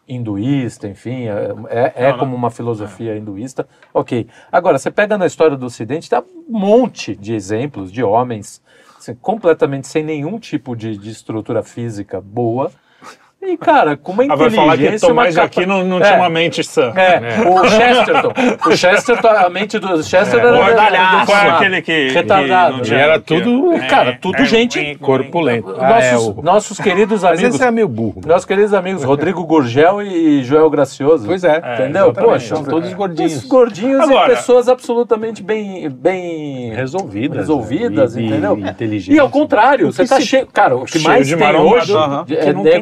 hinduísta, enfim, é, é, é Não, não. como uma filosofia hinduísta. Ok. Agora, você pega na história do Ocidente, tem um monte de exemplos de homens assim, completamente sem nenhum tipo de, de estrutura física boa, E, cara, com uma Ah, vai falar que inteligência... Tomás capa- aqui não, não É. tinha uma mente sã. É, o Chesterton. O Chesterton, a mente do Chester É. era Gordalhaço. É era- aquele que. Retardado. que era tudo, é, cara, tudo é, gente é, Corpo lento. Ah, Nossos, é, o- nossos queridos Mas amigos. esse é meio burro. Nossos queridos amigos Rodrigo Gurgel e Joel Gracioso. Pois é. Entendeu? exatamente. Poxa, são todos gordinhos. gordinhos Agora- e pessoas absolutamente bem, bem Resolvidas. resolvidas, né? E- entendeu? E inteligentes. E ao contrário, você tá cheio. Cara, o que mais tem marombado, hoje é nego tem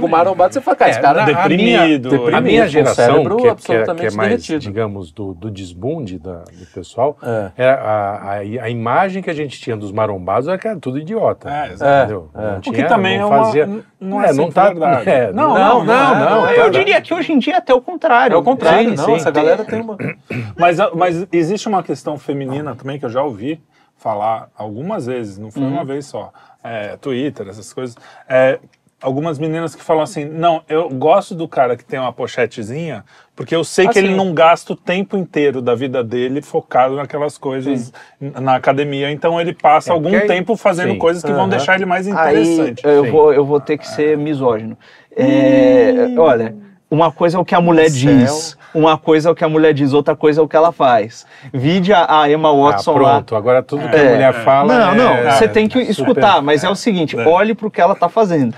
Você fala, cara, esse cara na- deprimido, A minha, a deprimido, minha com o geração, que, que é, que é mais, derretido. digamos, do, do desbunde da- do pessoal, É. era a, a, a imagem que a gente tinha dos marombados era que era tudo idiota. É, exato. entendeu? É. Não O O que tinha- também é não uma. fazia... Não é, É, não sempre tá- verdade. é, não, não, não, não, é, não, é. Eu diria que hoje em dia é até o contrário. É o contrário, Sim, não. sim. Essa galera tem uma. Mas, mas existe uma questão feminina também que eu já ouvi falar algumas vezes, não foi Uhum. uma vez só. É, Twitter, essas coisas. É, algumas meninas que falam assim: não, eu gosto do cara que tem uma pochetezinha, porque eu sei Ah, que ele sim. não gasta o tempo inteiro da vida dele focado naquelas coisas n- na academia. Então ele passa É, algum aí- tempo fazendo sim. coisas que vão Aham. deixar ele mais Aí interessante. eu Sim. vou, eu vou ter que ser misógino. É, olha, uma coisa é o que a mulher diz, uma coisa é o que a mulher diz, outra coisa é o que ela faz. Vide a, a Emma Ah, Watson lá. pronto, agora tudo que É. a mulher fala. Não, é- não, é você tem que escutar, mas é o seguinte, olhe pro que ela tá fazendo.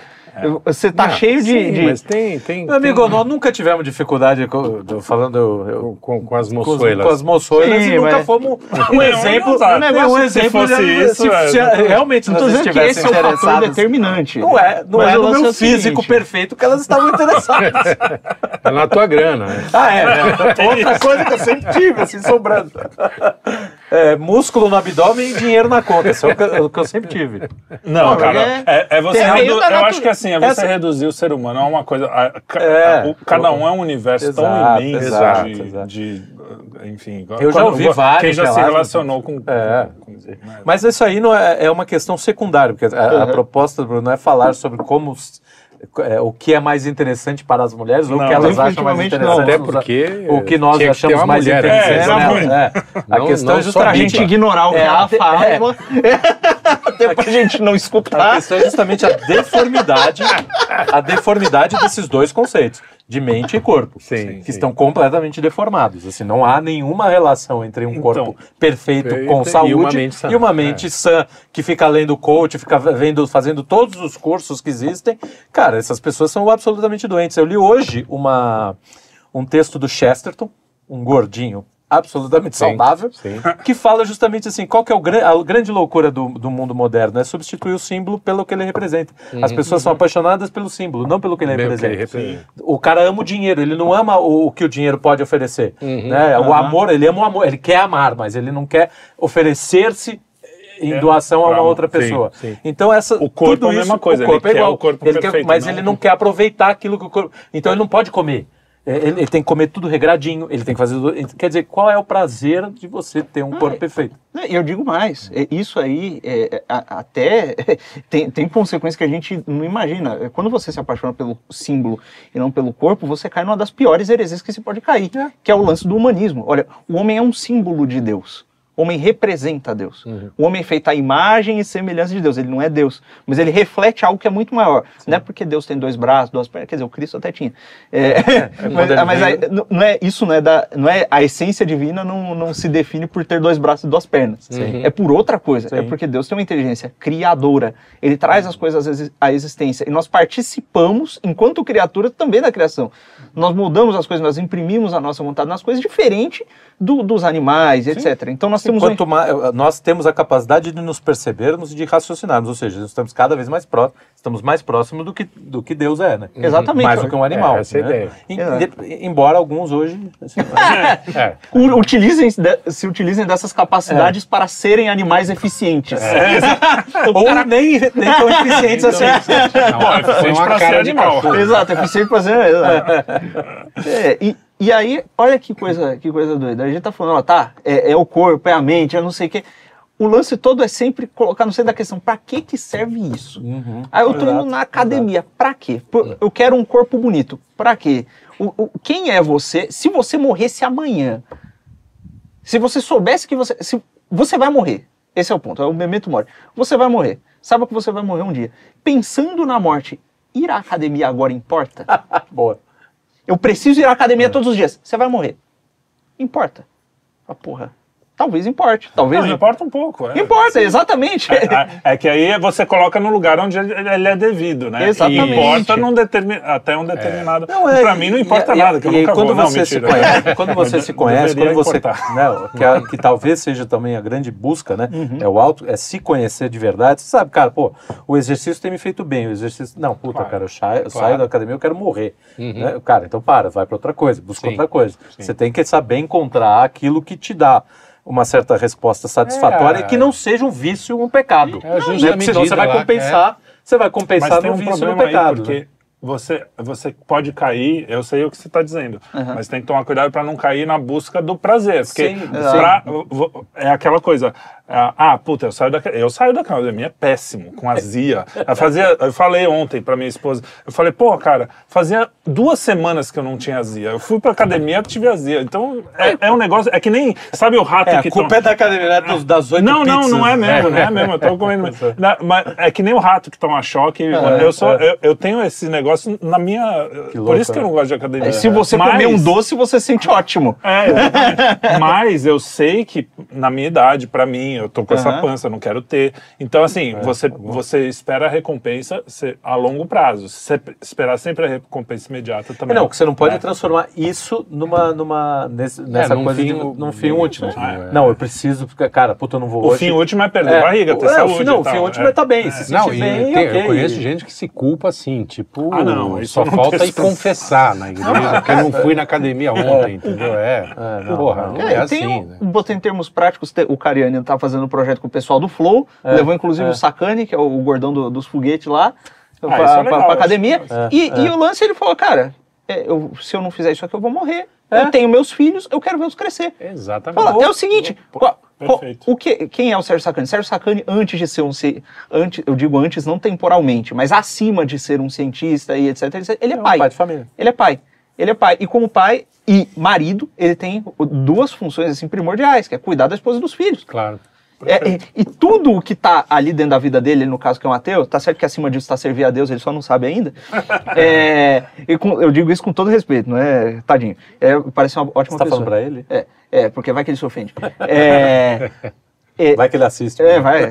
Você tá Não, cheio de. sim, de- Mas tem. tem Meu amigo, tem- nós nunca tivemos dificuldade com, falando eu- com, com as moçoelas. com as moçoilas Sim, e nunca mas- fomos um exemplo. um negócio, Um exemplo se fosse de- isso, se, é, se não- realmente Não tô dizendo que esse é o fator interessados. determinante. Não é, não Mas é o no meu é físico perfeito que elas estavam interessadas. É na tua grana, né? ah, é. Outra coisa que eu sempre tive, assim, sobrando. É, músculo no abdômen e dinheiro na conta. Isso é o que, o que eu sempre tive. Não, Não, cara, é- é, é você redu- Eu acho que assim, é você Essa- reduzir o ser humano a uma coisa. a- É. o- cada um é um universo tão Exato, imenso exato, de, exato. de, Enfim. Eu já quando- ouvi vários Quem já se relacionou com. É. com- né? Mas isso aí não é, é uma questão secundária, porque a, a proposta, Bruno, não é falar sobre como é, o que é mais interessante para as mulheres ou o que elas acham mais definitivamente não. interessante. Até porque o que nós que achamos mais mulher, né? interessante. É, exatamente. né? É. A Não- questão não é justamente gente ignorar o que É, ela até- fala, é. até pra gente não A escutar. questão é justamente a deformidade, a deformidade desses dois conceitos, de mente e corpo, Sim, que sim. estão completamente deformados. Assim, não há nenhuma relação entre um Então, corpo perfeito perfeito com e saúde uma mente sã. e uma mente sã que fica lendo coach, fica vendo, fazendo todos os cursos que existem. Cara, essas pessoas são absolutamente doentes. Eu li hoje uma, um texto do Chesterton, um gordinho absolutamente Sim, saudável, sim. que fala justamente assim, qual que é o gran- a grande loucura do, do mundo moderno? É substituir o símbolo pelo que ele representa. As pessoas são apaixonadas pelo símbolo, não pelo que ele o que representa. ele representa. O cara ama o dinheiro, ele não ama o, o que o dinheiro pode oferecer. Uhum. né? O amor, ele ama o amor, ele quer amar, mas ele não quer oferecer-se em É, doação a uma outra sim, pessoa. sim. Então essa O corpo tudo é a mesma isso, coisa, o corpo ele é quer igual. o corpo Ele quer- perfeito, mas não- ele não quer aproveitar aquilo que o corpo. Então ele não pode comer. É, Ele, ele tem que comer tudo regradinho, ele tem que fazer. tudo- Quer dizer, qual é o prazer de você ter um corpo perfeito? E eu digo mais, é, isso aí é, até tem, tem consequências que a gente não imagina. É, Quando você se apaixona pelo símbolo e não pelo corpo, você cai numa das piores heresias que se pode cair, que é o lance do humanismo. Olha, o homem é um símbolo de Deus. O homem representa Deus. O homem é feito à imagem e semelhança de Deus. Ele não é Deus, mas ele reflete algo que é muito maior. Não é porque Deus tem dois braços, duas pernas. Quer dizer, o Cristo até tinha. É, quando mas ele mas aí, não- é isso não é da não é a essência divina não, não se define por ter dois braços e duas pernas Sim. é por outra coisa é Sim. porque Deus tem uma inteligência criadora ele traz as coisas à exi- à existência e nós participamos enquanto criatura também da criação nós moldamos as coisas nós imprimimos a nossa vontade nas coisas diferente do- dos animais etc então nós temos Quanto mais, nós temos a capacidade de nos percebermos e de raciocinarmos, ou seja, nós estamos cada vez mais próximos, estamos mais próximos do que, do que Deus é, né? Exatamente. Mais do que um animal. É, essa é a né? ideia. Em- embora alguns hoje. assim, É. utilizem se utilizem dessas capacidades para serem animais eficientes ou nem, nem tão eficientes assim. Não, é Foi eficiente cara ser de animal. Exato, eficiente pra ser. É, e, e aí, olha que coisa, que coisa doida. A gente tá falando, ó, tá, é, é o corpo, é a mente, é não sei o quê. O lance todo é sempre colocar no centro da questão, pra que que serve isso? Aí eu tô indo na academia, pra quê? Pô, Eu quero um corpo bonito, pra quê? O, o- quem é você? Se você morresse amanhã, se você soubesse que você... Se, você vai morrer, esse é o ponto, é o memento morte. Você vai morrer, sabe que você vai morrer um dia. Pensando na morte, ir à academia agora importa? Boa. Eu preciso ir à academia todos os dias. Você vai morrer. Importa. Ah, porra. Talvez importe. Talvez Não, não. importa um pouco. É. Importa, exatamente. É, é que aí você coloca no lugar onde ele é devido, né? Exatamente. E importa num determin... até um determinado. Não, é, pra mim não e- importa e- nada, que eu e nunca quando vou. Não, você se mentira. conhece, quando você se conhece, quando você, importar. né, que, a- que talvez seja também a grande busca, né? Uhum. É o auto, é se conhecer de verdade. Você sabe, cara, pô, o exercício tem me feito bem, o exercício, não, puta, Claro. cara, eu saio, eu Claro. saio da academia, eu quero morrer, Uhum. né? Cara, então para, vai para outra coisa, busca Sim. outra coisa. Sim. Você tem que saber encontrar aquilo que te dá uma certa resposta satisfatória É. e que não seja um vício, um pecado. É a né? senão você vai lá, compensar, você vai compensar Mas no um vício no pecado. porque né? você, você pode cair, eu sei o que você está dizendo, mas tem que tomar cuidado para não cair na busca do prazer. Porque Sim, pra- é aquela coisa, ah, ah, puta, eu saio da, eu saio da academia é péssimo, com azia. Eu, fazia, eu falei ontem para minha esposa, eu falei, pô, cara, fazia duas semanas que eu não tinha azia. Eu fui pra academia e tive azia. Então, é, é um negócio, é que nem, sabe o rato É, a que culpa toma- é da academia, né, dos- das oito não, não, pizzas. não é mesmo, não é mesmo. Eu tô comendo. mesmo. Na- mas é que nem o rato que toma choque. eu, sou, é. eu, eu tenho esse negócio na minha. por louco, isso que eu né? não gosto de academia. Se você Mas- comer um doce, você se sente ótimo. É, mas eu sei que na minha idade, pra mim, eu tô com essa Aham. pança, eu não quero ter. Então, assim, você, você espera a recompensa a longo prazo. Se você esperar sempre a recompensa imediata também. Não, que você não pode né? transformar isso numa, numa nesse- nessa num coisa fim- de, num fim último. é. Não, eu preciso, porque, cara, puta, eu não vou O hoje. fim último é perder É, barriga, ter é, saúde. o fim, não, o fim último é. é tá bem, se Não, e bem, tem- ok. eu conheço gente que se culpa assim, tipo, Ah, não, só falta ir confessar na igreja, porque eu não fui na academia ontem, entendeu? É, não, porra, é, É, assim, tem né? Botei em termos práticos, o Cariani tá fazendo um projeto com o pessoal do Flow, levou inclusive é. o Sakane, que é o gordão do- dos foguetes lá, pra, isso é pra- pra academia. isso- e, e o lance ele falou, cara, é, eu- se eu não fizer isso aqui, eu vou morrer. É. Eu tenho meus filhos, eu quero vê-los crescer. Exatamente. Fala, é o seguinte, qual- qual- perfeito. o que, quem é o Sérgio Sacani? Sérgio Sacani, antes de ser um antes, eu digo antes não temporalmente, mas acima de ser um cientista e etc, etc, ele é, É um pai. pai de família. Ele é pai. Ele é pai. E como pai e marido, ele tem duas funções assim primordiais, que é cuidar da esposa e dos filhos. Claro. É, e, e tudo o que tá ali dentro da vida dele, no caso que é um ateu, tá certo que acima disso está servir a Deus, ele só não sabe ainda. É, e com- eu digo isso com todo respeito, não é? Tadinho. É, parece uma ótima Você tá pessoa. falando pra ele? É, é, porque vai que ele se ofende. É, é, Vai que ele assiste. é, vai.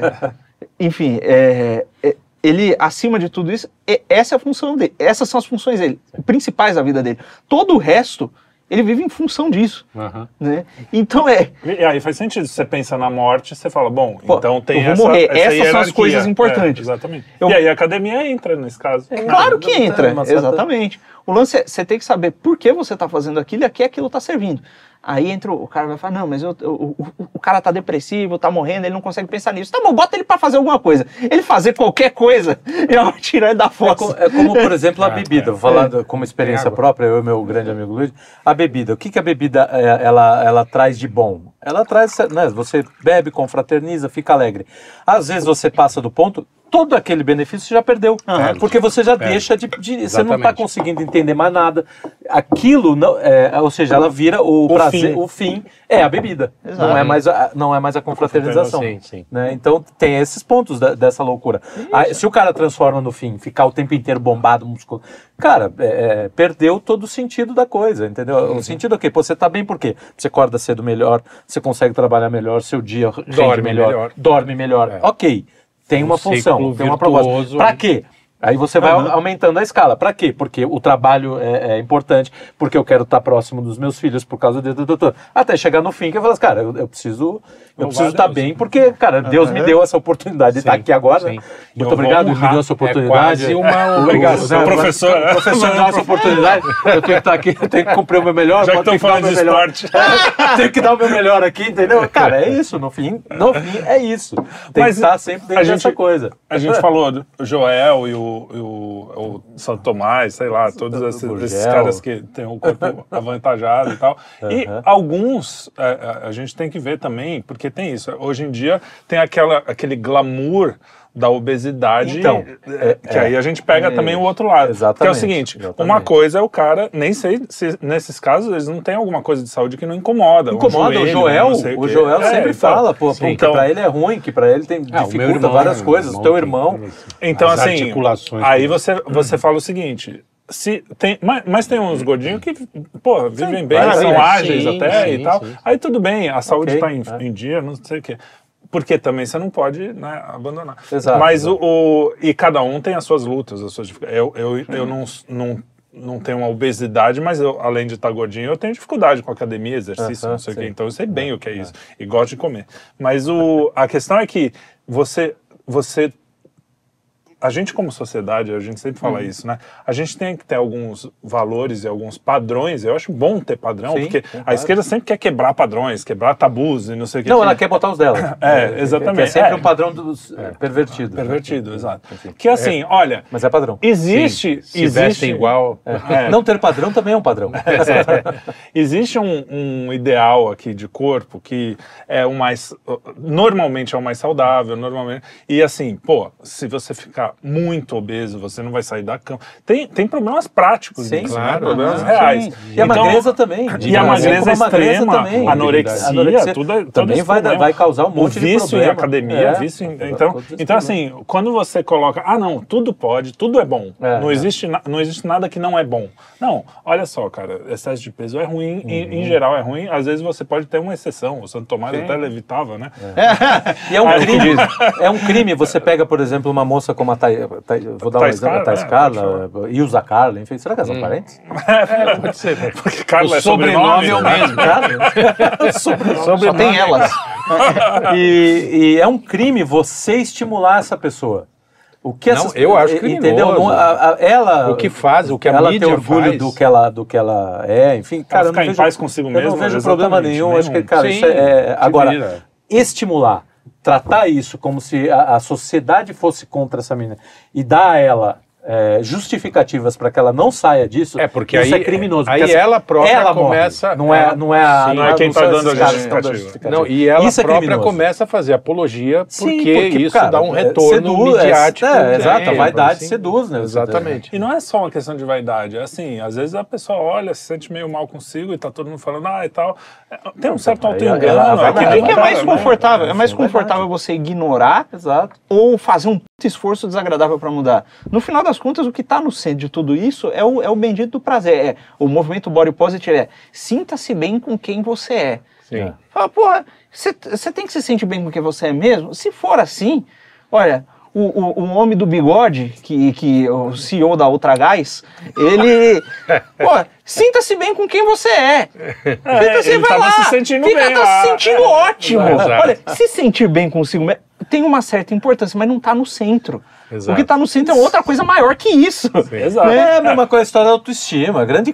Enfim, é, é, ele, acima de tudo isso, é- essa é a função dele. Essas são as funções dele, principais da vida dele. Todo o resto, ele vive em função disso. Aham. Né? Então é. E aí faz sentido. Você pensa na morte, você fala, bom, Pô, então tem eu vou essa, morrer. essa Essas são as coisas importantes. É, exatamente. Eu- E aí a academia entra nesse caso. Claro que entra, certa- exatamente. O lance é você tem que saber por que você está fazendo aquilo e a que aquilo está servindo. Aí entra o cara vai falar, não, mas eu, eu- o, o- o cara tá depressivo, tá morrendo, ele não consegue pensar nisso. Tá bom, bota ele para fazer alguma coisa. Ele fazer qualquer coisa, eu tirar ele da É, foto. co- é como, por exemplo, a É, bebida. é. Vou falar do- como experiência própria, eu e meu grande amigo Luiz. A bebida. O que, que a bebida é, ela, ela traz de bom? Ela traz, né, você bebe, confraterniza, fica alegre. Às vezes você passa do ponto, todo aquele benefício você já perdeu. Aham. Porque você já Perde. deixa de, de- Você não está conseguindo entender mais nada. Aquilo, não, é, ou seja, ela vira o, prazer, fim. o fim é a bebida. Exato. Não é mais a, não é mais a confraternização. Sim, sim. né? Então tem esses pontos da- dessa loucura. Aí, se o cara transforma no fim, ficar o tempo inteiro bombado, musculoso, cara, é, é, perdeu todo o sentido da coisa, entendeu? Uhum. O sentido é o quê? Pô, você tá bem por quê? Você acorda cedo melhor, você consegue trabalhar melhor, seu dia rende Dorme melhor, melhor. dorme melhor. É. Ok, tem Um uma função, tem uma proposta. aí. quê? Aí você vai aumentando a escala. Pra quê? Porque o trabalho é, é importante, porque eu quero estar próximo dos meus filhos por causa de. de- Até chegar no fim que eu falo assim, cara, eu, eu preciso, eu preciso a estar Deus. bem, porque, cara, Deus me deu essa oportunidade de estar Sim, aqui agora. sim. Eu Muito vou obrigado, me deu essa É oportunidade. quase uma O- obrigação. o- Professor, O professor me deu essa oportunidade, eu tenho que estar aqui, eu tenho que cumprir o meu melhor. Já que estão o falando de esporte. tenho que dar o meu melhor aqui, entendeu? Cara, é isso, no fim, no fim é isso. Tem Mas que estar sempre a dentro gente- dessa coisa. A gente falou do Joel e o, o, o Santo Tomás, sei lá, todos esses, esses caras que têm um corpo avantajado e tal. E Aham. alguns é, a, a gente tem que ver também, porque tem isso. Hoje em dia tem aquela, aquele glamour da obesidade, Então, é, que é. aí a gente pega É. também o outro lado. Que é o Exatamente, seguinte, exatamente. uma coisa é o cara, nem sei se nesses casos eles não têm alguma coisa de saúde que não incomoda. um Incomoda, o joelho, Joel, não sei o quê. Joel É, sempre então, fala, pô, pô, que Então- pra ele é ruim, que pra ele tem Ah, o dificulta irmão, várias coisas, o teu irmão. Então, As assim, articulações aí você, você fala o seguinte. Se tem, mas, mas tem uns gordinhos que, pô, vivem bem, vai, são sim, ágeis sim, até sim, e tal. sim. Aí tudo bem, a saúde está em, é. em dia, não sei o quê. Porque também você não pode né, abandonar. Exato, Mas. O, o- E cada um tem as suas lutas, as suas dificuldades. Eu, eu, eu não, não, não tenho uma obesidade, mas eu, além de estar gordinho, eu tenho dificuldade com academia, exercício, Aham, não sei o quê. Então eu sei bem o que é isso. E gosto de comer. Mas o, a questão é que você. você a gente como sociedade, a gente sempre Uhum. fala isso, né? A gente tem que ter alguns valores e alguns padrões. Eu acho bom ter padrão, Sim, porque sim, a claro. esquerda sempre quer quebrar padrões, quebrar tabus e não sei o que. Não, ela quer botar os dela. É, exatamente. Que é sempre É. um padrão dos é, pervertido. né? Pervertido, exato. Enfim. Que assim, olha, Mas é padrão. existe. Se existe vestem igual. É. Não ter padrão também é um padrão. Existe um, um ideal aqui de corpo que é o mais. Normalmente é o mais saudável, normalmente. E assim, pô, se você ficar muito obeso, você não vai sair da cama. Tem, tem problemas práticos, Sim, claro, né? problemas sim. reais. E a magreza também. E a magreza extrema, também. anorexia, Anorexia tudo, é- todo também vai, problema. vai causar um o monte de vício problema. em academia, É, vício em, então, então assim, quando você coloca, ah não, tudo pode, tudo é bom, É, não é. existe não existe nada que não é bom. Não, olha só, cara, excesso de peso é ruim, em, Uhum. em geral é ruim. Às vezes você pode ter uma exceção. O Santo Tomás até levitava, né? E é um crime. é um crime. Você pega, por exemplo, uma moça como a Thay, Thay- vou dar um Thais exemplo, a Carla, Thais é, Carla, e usa Carla, enfim. Será que elas são parentes? Pode ser. né? Porque Carla é sobrenome sobrenome. é o né? mesmo. Carla? Sobrenome. Só tem elas. E, e é um crime você estimular essa pessoa. O que Não, essas- eu acho Entendeu? criminoso. Não, a- a- ela, O que faz, o que a ela mídia tem orgulho faz. do que ela do que ela é, enfim, cara, eu ficar não em vejo, paz consigo eu mesma, não vejo problema nenhum. Acho que, cara, Sim, isso é, agora vira. estimular, tratar isso como se a, a sociedade fosse contra essa menina e dar a ela é, justificativas para que ela não saia disso, É, porque isso aí- é criminoso. aí essa- ela própria ela morre. começa- Não é, ela- não é a, Sim. Não é quem são tá esses dando a justificativa. Não, e ela Isso é própria criminoso. começa a fazer apologia porque, Sim, porque, isso cara, dá um é, retorno seduz, é, midiático. é, exato, a vaidade assim. seduz, né? Exatamente. E não é só uma questão de vaidade, é assim, às vezes a pessoa olha, se sente meio mal consigo e tá todo mundo falando, ah, e tal. É, Tem um certo auto-engano. que é mais né? confortável? É mais confortável você ignorar Exato. ou fazer um esforço desagradável para mudar. No final das contas, o que está no centro de tudo isso é o, é o bendito do prazer. É, o movimento body positive é sinta-se bem com quem você é. Sim. Fala, porra, você tem que se sentir bem com quem você é mesmo? Se for assim, olha, o, o, o homem do bigode, que, que o CEO da Ultragás, ele. pô, sinta-se bem com quem você é. Sinta-se, ele vai tava lá, se sentindo fica bem tá lá. se sentindo ótimo. Exato. Olha, se sentir bem consigo mesmo tem uma certa importância, mas não está no centro. Exato. O que está no centro é outra coisa maior que isso. Exato. É a mesma coisa a história da autoestima. A grande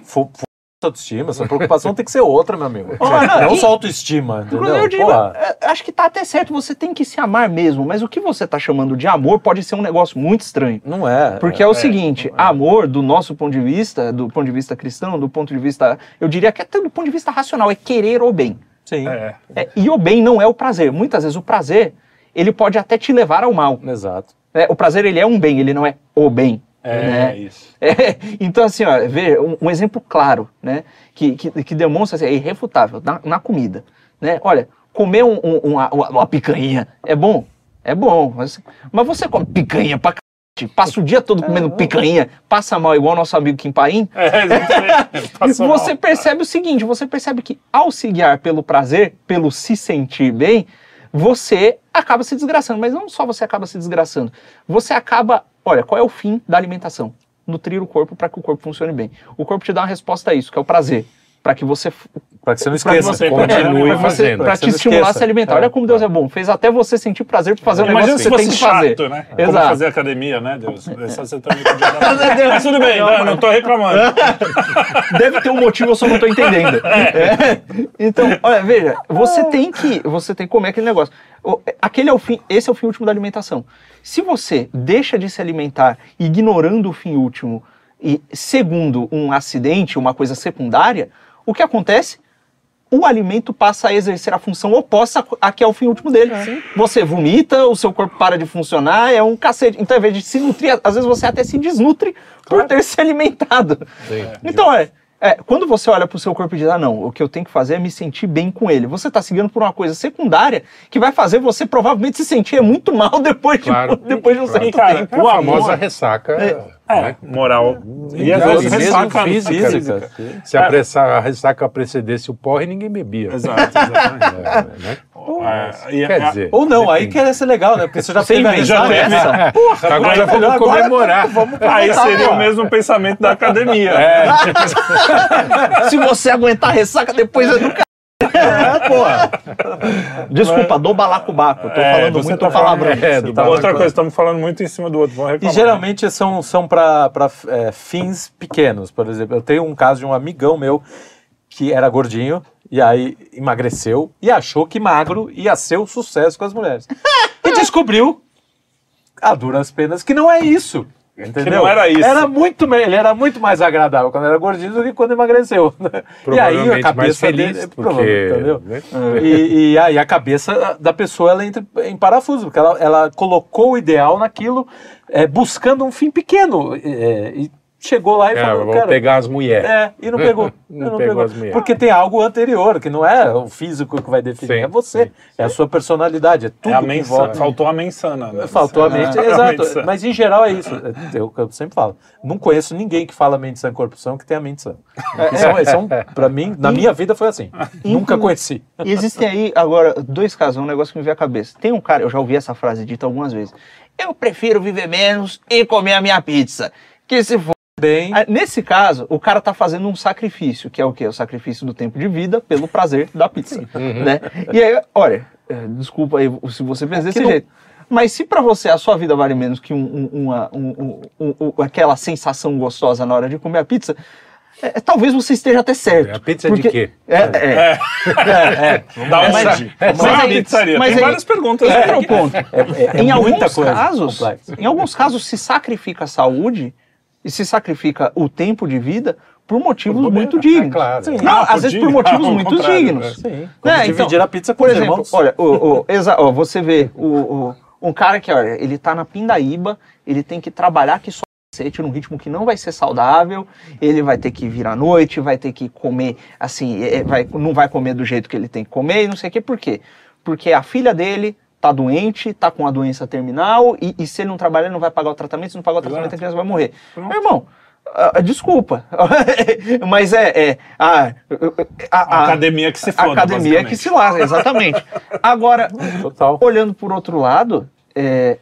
autoestima. Essa preocupação tem que ser outra, meu amigo. Olha, não e- só autoestima, entendeu? eu diria, Porra. é, acho que tá até certo, você tem que se amar mesmo, mas o que você tá chamando de amor pode ser um negócio muito estranho. Não é. Porque é, o seguinte, amor, do nosso ponto de vista, do ponto de vista cristão, do ponto de vista, eu diria que até do ponto de vista racional, é querer o bem. Sim. É. É, e o bem não é o prazer. Muitas vezes o prazer, ele pode até te levar ao mal. Exato. né? O prazer, ele é um bem, ele não é o bem. É, né? isso. É, então, assim, ó, veja, um, um exemplo claro, né, que, que, que demonstra, assim, é irrefutável, na, na comida, né? Olha, comer um- um- uma, uma, picanha é bom? É bom, mas, mas você come picanha pra passa o dia todo comendo picanha, passa mal igual nosso amigo Kim Paim, É, você percebe o seguinte, você percebe que ao se guiar pelo prazer, pelo se sentir bem, você acaba se desgraçando. Mas não só você acaba se desgraçando, você acaba. Olha, qual é o fim da alimentação? Nutrir o corpo para que o corpo funcione bem. O corpo te dá uma resposta a isso, que é o prazer. Para que você. Pra que você não esqueça. você continue É, pra você- fazendo, você te estimular a se alimentar. É. Olha como Deus é bom. Fez até você sentir prazer por fazer um Imagina negócio que você tem que fazer. chato, né? Como Exato. fazer academia, né, Deus? Essa você também podia dar. Mas tudo bem, não, não tô reclamando. Deve ter um motivo, eu só não tô entendendo. É. Então, olha, veja, você tem que, você tem que comer aquele negócio. Aquele é o fim, esse é o fim último da alimentação. Se você deixa de se alimentar ignorando o fim último e segundo um acidente, uma coisa secundária, o que acontece? o alimento passa a exercer a função oposta a que é o fim último dele. Você vomita, o seu corpo para de funcionar, é um cacete. Então, ao invés de se nutrir, às vezes você até se desnutre por ter se alimentado. Sim. Então, é, é, quando você olha pro seu corpo e diz, ah, não, o que eu tenho que fazer é me sentir bem com ele. Você tá seguindo por uma coisa secundária que vai fazer você provavelmente se sentir muito mal depois, Claro. de, depois de um Claro. certo Cara, tempo. É a O famosa ressaca. É, né? moral. E às vezes mesmo ressaca física, física. Se a, pressa- a ressaca precedesse o porre, ninguém bebia. Exato, exatamente. É, né? É, Quer é- dizer, Ou não, aí depende. que ia ser legal, né? Porque você já Você teve a risada. essa? Porra, Agora aí, vamos agora comemorar. Vamos Aí seria o mesmo pensamento da academia. É, Se você aguentar a ressaca, depois é do. É, porra. Desculpa, do balacobaco. Tô É, falando muito tá falando- palavrão. é, Tá. Outra coisa, estamos falando muito em cima do outro. Vamos E reclamar. geralmente são, são para fins pequenos. Por exemplo, eu tenho um caso de um amigão meu que era gordinho e aí emagreceu e achou que magro ia ser o sucesso com as mulheres. E descobriu, a duras penas, que não é isso. Entendeu? não era isso. Era muito, ele era muito mais agradável quando era gordinho do que quando emagreceu. E aí a cabeça dele, porque... provavelmente, entendeu? né? E, e aí a cabeça da pessoa ela entra em parafuso, porque ela, ela colocou o ideal naquilo, é, buscando um fim pequeno. é, e chegou lá e É, falou, vamos cara, pegar as mulheres. é, e não pegou. Não não pegou pegou. as mulheres. Porque tem algo anterior, que não é o físico que vai definir, Sim, é você, sim, é a sua personalidade, é tudo É a que envolve. faltou a mensana. né? Faltou a mente, É, a exato. mensa. Mas em geral é isso. Eu, eu sempre falo. Não conheço ninguém que fala mente sã, corpo são que tenha mente sã. Isso, é, isso é um, pra mim, na minha vida foi assim. Nunca conheci. E existem aí, agora, dois casos, um negócio que me veio à cabeça. Tem um cara, eu já ouvi essa frase dita algumas vezes. Eu prefiro viver menos e comer a minha pizza. Que se for. Bem, Ah, Nesse caso, o cara tá fazendo um sacrifício, que é o quê? O sacrifício do tempo de vida pelo prazer da pizza, né? E aí, olha, é, desculpa aí se você pensa desse não- jeito, mas se pra você a sua vida vale menos que um- um- uma- um- um- um- aquela sensação gostosa na hora de comer a pizza, é, talvez você esteja até certo. A pizza é de Porque- quê? É, é. Da Mas- onde? mas Qual é a aí- pizzaria? mas Tem aí- várias perguntas. Esse né? é o ponto. é, é- é em alguns coisa casos, complexa. em alguns casos se sacrifica a saúde e se sacrifica o tempo de vida por motivos Por muito dignos. é claro. Sim. Ah, Não, por às vezes por motivos Ao muito dignos. né? Sim. Né, Como então, dividir a pizza com Por os exemplo, irmãos. olha, o, o- exa- ó, você vê o, o- um cara que, olha, ele tá na pindaíba, ele tem que trabalhar que só cacete, num ritmo que não vai ser saudável, ele vai ter que vir à noite, vai ter que comer, assim, é, é, vai, não vai comer do jeito que ele tem que comer e não sei o quê. Por quê? Porque a filha dele tá doente, tá com a doença terminal e, e se ele não trabalhar, ele não vai pagar o tratamento, se não pagar o tratamento, Exato. a criança vai morrer. Pronto. Meu irmão, ah, desculpa, mas é, é a, a- A academia que se foda, a academia que se lasca, exatamente. Agora, Total. olhando por outro lado, é,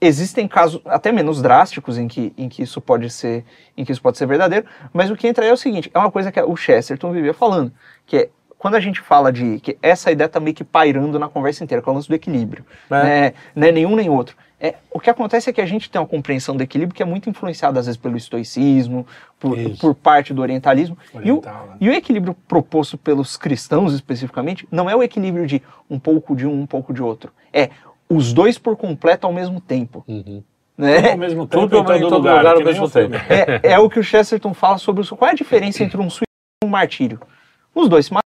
existem casos até menos drásticos em que, em que isso pode ser em que isso pode ser verdadeiro, mas o que entra aí é o seguinte, é uma coisa que o Chesterton vivia falando, que é quando a gente fala de que essa ideia tá meio que pairando na conversa inteira, que é o lance do equilíbrio, É. né? Não é nenhum nem outro. É, o que acontece é que a gente tem uma compreensão do equilíbrio que é muito influenciada às vezes pelo estoicismo, por, Isso. por parte do orientalismo. E o, Oriental, né? e o equilíbrio proposto pelos cristãos especificamente não é o equilíbrio de um pouco de um, um pouco de outro. É os dois por completo ao mesmo tempo. Uhum. Né? Ao mesmo tempo, Tudo em todo, em todo lugar, lugar ao mesmo o filme. tempo. É, é o que o Chesterton fala sobre o, qual é a diferença entre um suicídio e um martírio. Os dois se matam.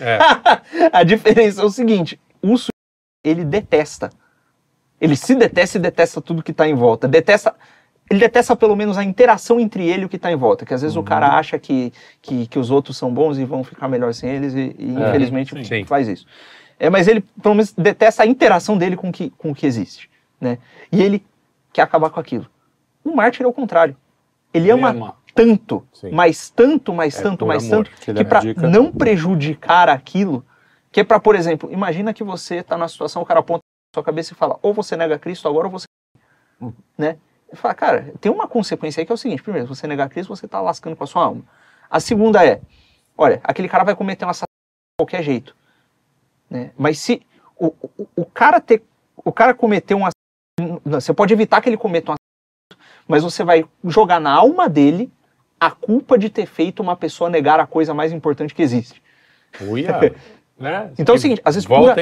É. a diferença é o seguinte: o suicídio, ele detesta. Ele se detesta e detesta tudo que está em volta. Detesta. Ele detesta pelo menos a interação entre ele e o que está em volta. Que às vezes o cara acha que, que, que os outros são bons e vão ficar melhor sem eles, e, e, É, infelizmente sim. faz isso. É, mas ele, pelo menos, detesta a interação dele com o que, com o que existe. Né? E ele quer acabar com aquilo. O mártir é o contrário. Ele, Ele ama, ama. Tanto, Sim. mais tanto, mais É tanto, mais amor. tanto, Que que para não prejudicar aquilo, que é para, por exemplo, imagina que você está na situação, o cara aponta na sua cabeça e fala, ou você nega Cristo agora, ou você. Hum. Né? Ele fala, cara, tem uma consequência aí que é o seguinte: primeiro, se você negar Cristo, você está lascando com a sua alma. A segunda é, olha, aquele cara vai cometer um assassinato de qualquer jeito. Né? Mas se o, o, o cara ter. O cara cometer um assassinato. Você pode evitar que ele cometa um assassinato, mas você vai jogar na alma dele a culpa de ter feito uma pessoa negar a coisa mais importante que existe. Uia. né? Então é o seguinte, às vezes por,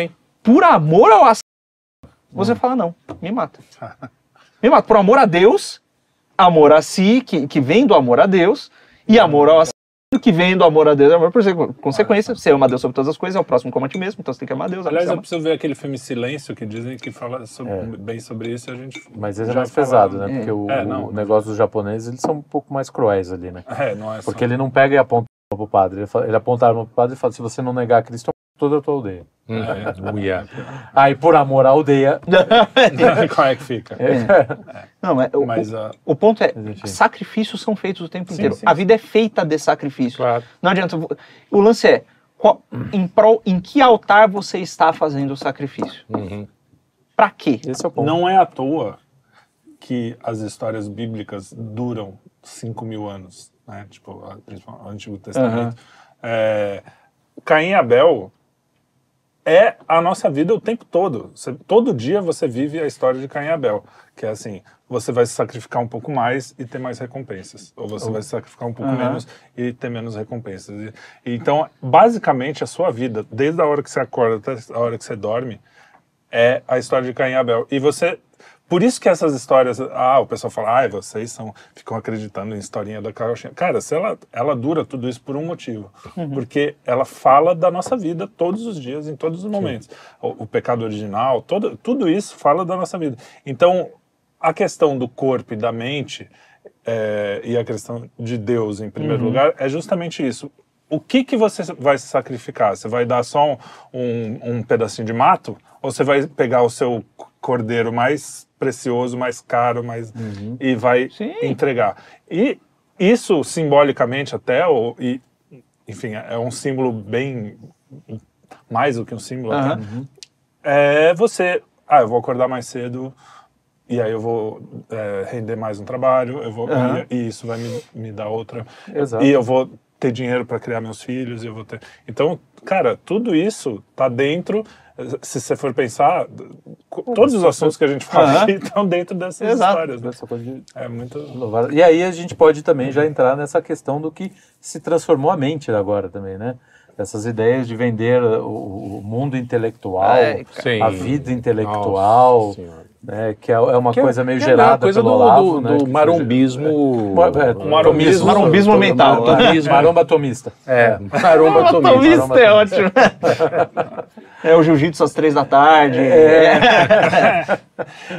por amor ao assassino, você fala, não, me mata. Me mata. Por amor a Deus, amor a si, que, que vem do amor a Deus, e amor ao assassino, que vem do amor a Deus é amor por consequência. Você ama Deus sobre todas as coisas, é o próximo como a ti mesmo, então você tem que amar Deus. Aliás, eu preciso ver aquele filme Silêncio, que dizem que fala sobre- bem sobre isso e a gente. Mas esse é mais pesado, né? Porque o, É, não. o negócio dos japoneses, eles são um pouco mais cruéis ali, né? É, não é só. Porque ele não pega e aponta a arma pro padre. Ele, fala- ele aponta a arma pro padre e fala, se você não negar Cristo, toda a tua aldeia. Uhum. Yeah. Aí, por amor à aldeia... Qual é que fica? Não, mas, o- Mas ah, o, ponto é, Mas, sacrifícios são feitos o tempo Sim, inteiro. sim, a sim. vida é feita de sacrifícios. Claro. Não adianta. O lance é, qual- em, prol, em que altar você está fazendo o sacrifício? Uhum. Pra quê? Esse é o ponto. não é à toa que as histórias bíblicas duram 5 mil anos, né? Tipo, o Antigo Testamento. É, Caim e Abel é a nossa vida o tempo todo. Você- todo dia você vive a história de Caim e Abel, que é assim, você vai se sacrificar um pouco mais e ter mais recompensas, ou você vai se sacrificar um pouco Aham. menos e ter menos recompensas. E- então, basicamente, a sua vida, desde a hora que você acorda até a hora que você dorme, é a história de Caim e Abel. E você. Por isso que essas histórias. Ah, o pessoal fala, ah, vocês são, ficam acreditando em historinha da carochinha. Cara, se ela, ela dura tudo isso por um motivo. Porque ela fala da nossa vida todos os dias, em todos os momentos. O, o pecado original, todo, tudo isso fala da nossa vida. Então, a questão do corpo e da mente. é, e a questão de Deus em primeiro lugar é justamente isso. O que que você vai se sacrificar? Você vai dar só um, um, um pedacinho de mato? Ou você vai pegar o seu cordeiro mais precioso, mais caro, mais e vai Sim. entregar? E isso simbolicamente até, ou, e, enfim, é um símbolo bem mais do que um símbolo até, Aham. é você, ah, eu vou acordar mais cedo e aí eu vou é, render mais no trabalho, eu vou Aham. e, e isso vai me, me dar outra Exato. e eu vou ter dinheiro para criar meus filhos, eu vou ter. Então, cara, tudo isso tá dentro. Se você for pensar, todos os assuntos que a gente fala Aham. aqui estão dentro dessas Exato. histórias. Né? Essa coisa de É muito. E aí a gente pode também já entrar nessa questão do que se transformou a mente agora também, né? Essas ideias de vender o, o mundo intelectual, É, Sim. a vida intelectual, Nossa né? Que é, é uma Que é- coisa meio que é gerada a coisa pelo do, Olavo, do, né? do marombismo. É, marombismo- marombismo mental. Marombismo, maromba atomista. É, maromba tomista. Atomista é ótimo. É o jiu-jitsu às três da tarde.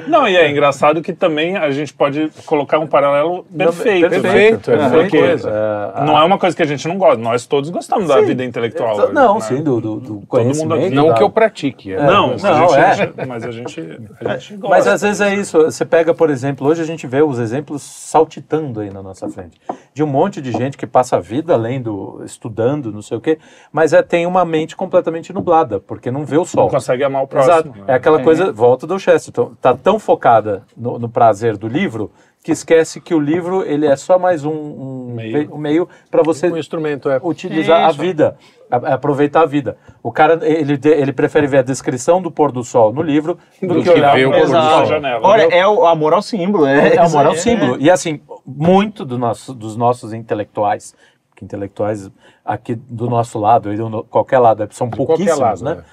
Não, e é engraçado que também a gente pode colocar um paralelo perfeito. né? perfeito, é Porque coisa. não é uma coisa que a gente não gosta. Nós todos gostamos da vida intelectual. Não, né? sim, do, do, do mundo conhecimento. aqui- Não da- que eu pratique. É. Não, não, mas, a gente, é. mas a gente, a gente gosta. Mas às vezes é isso. Você pega, por exemplo, hoje a gente vê os exemplos saltitando aí na nossa frente. De um monte de gente que passa a vida lendo, estudando, não sei o quê, mas é, tem uma mente completamente nublada, porque não vê o sol. não consegue amar o próximo. Exato. né? É aquela coisa, volta do Chesterton, tá tão focada no, no prazer do livro que esquece que o livro ele é só mais um, um Meio. um meio para você Um instrumento é. utilizar a Isso. vida, a- aproveitar a vida. O cara ele, ele prefere ver a descrição do pôr do sol no livro do, Do que, que olhar ver o pôr do sol. sol. janela. Olha, é o amor ao símbolo. É, É o moral é- símbolo. E assim, muito do nosso, dos nossos intelectuais, que intelectuais aqui do nosso lado, e do- qualquer lado, são pouquíssimos, lado, né? né?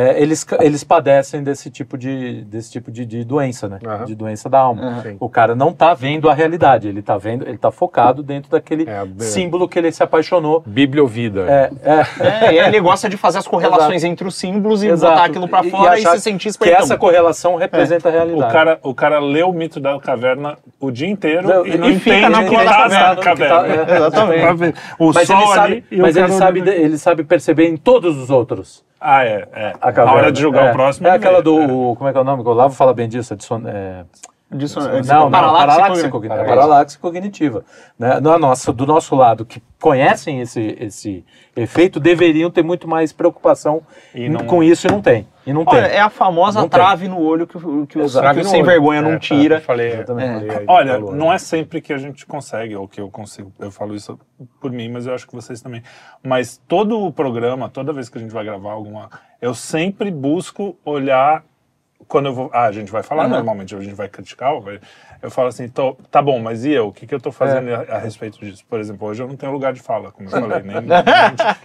É, eles, eles padecem desse tipo de, desse tipo de, de doença, né? Aham. De doença da alma. Sim. O cara não tá vendo a realidade, ele tá vendo, ele tá focado dentro daquele É, a- símbolo que ele se apaixonou. Bibliovida. É, é, É, e ele gosta de fazer as correlações entre os símbolos e Exato. botar aquilo pra E- e fora e, achar se sentir que espertão. essa correlação representa a realidade. O cara, o cara lê o mito da caverna o dia inteiro Não, e não e fica na o que porra da tá caverna, que caverna. tá- é. Exatamente. O mas sol ele sabe, ali mas ele sabe, ele sabe perceber em todos os outros. Ah, é. é. A Na caverna. hora de julgar É. o próximo. É aquela do. É. Como é que é o nome? O Olavo fala bem disso. É, Disso, não, não, paralaxe paralaxe, cognitiva. Paralaxe cognitiva. Né? No nosso, do nosso lado, que conhecem esse, esse efeito, deveriam ter muito mais preocupação E não- com isso e não tem. E não Olha, tem. é a famosa Não tem. trave no olho que, o- que, o- Exato. que o sem olho. vergonha não É, tira. Eu falei, Exatamente. falei aí, Olha, falou, não né? é sempre que a gente consegue, ou que eu consigo, eu falo isso por mim, mas eu acho que vocês também. Mas todo o programa, toda vez que a gente vai gravar alguma, eu sempre busco olhar quando eu vou. Ah, a gente vai falar Aham. normalmente, a gente vai criticar, ou vai- eu falo assim, tô- tá bom, mas e eu? O que, que eu tô fazendo É. a, a respeito disso? Por exemplo, hoje eu não tenho lugar de fala, como eu falei, nem, nem,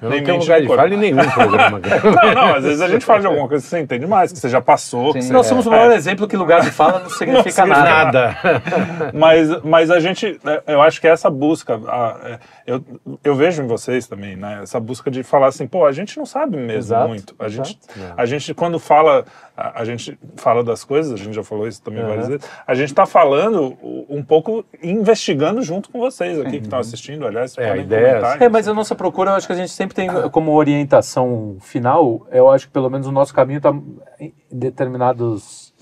Eu nem não tenho lugar de corpo. fala em nenhum programa. Não, não, às vezes a gente fala de alguma coisa que você entende mais, que você já passou. Sim. você- Nós somos o é. maior exemplo que lugar de fala não significa significa nada. Nada. Mas, mas a gente, é, eu acho que essa busca, a- é, eu, eu vejo em vocês também, né? Essa busca de falar assim, pô, a gente não sabe mesmo Exato, muito. A gente, exato. a gente quando fala, a, a gente fala das coisas, a gente já falou isso também Uhum. várias vezes. A gente está falando um pouco, investigando junto com vocês aqui que estão assistindo, aliás. É, a podem ideia é comentar É, mas a nossa procura, eu acho que a gente sempre tem como orientação final, eu acho que pelo menos o nosso caminho está em determinados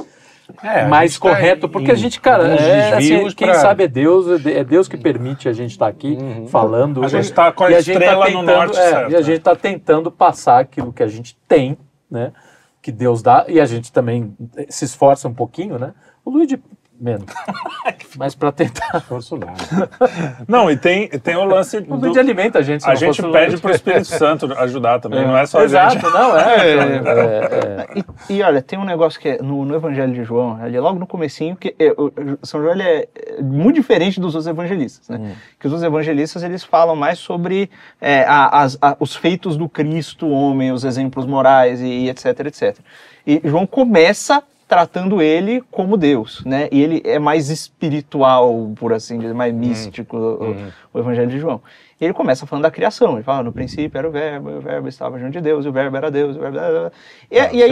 É, a mais gente tá correto, porque a gente, cara, é, assim, desvios quem pra- Uhum. sabe é Deus, é é Deus que permite a gente estar aqui falando. A gente tá com a E gente estrela no tentando- norte é, certa. E a gente está tentando passar aquilo que a gente tem, né? Que Deus dá, e a gente também se esforça um pouquinho, né? O Luigi menos. Mas para tentar. Esforço nada. Não, e tem, tem o lance O do... Alimenta a gente. A gente o pede Luigi. pro Espírito Santo ajudar também, não é só a Exato, gente. não, é. é, é, é. E, e olha, tem um negócio que é no, no Evangelho de João, ali logo no comecinho, que é, o- o São João ele é, é muito diferente dos outros evangelistas, né? Que os outros evangelistas eles falam mais sobre é, a- as- a- os feitos do Cristo, homem, os exemplos morais e, e etc, etc. E João começa tratando ele como Deus, né? E ele é mais espiritual, por assim dizer, mais místico, o- o, Evangelho de João. E ele começa falando da criação. Ele fala, no princípio era o verbo, o verbo estava junto de Deus, e o verbo era Deus, o verbo era... E, Ah, e aí,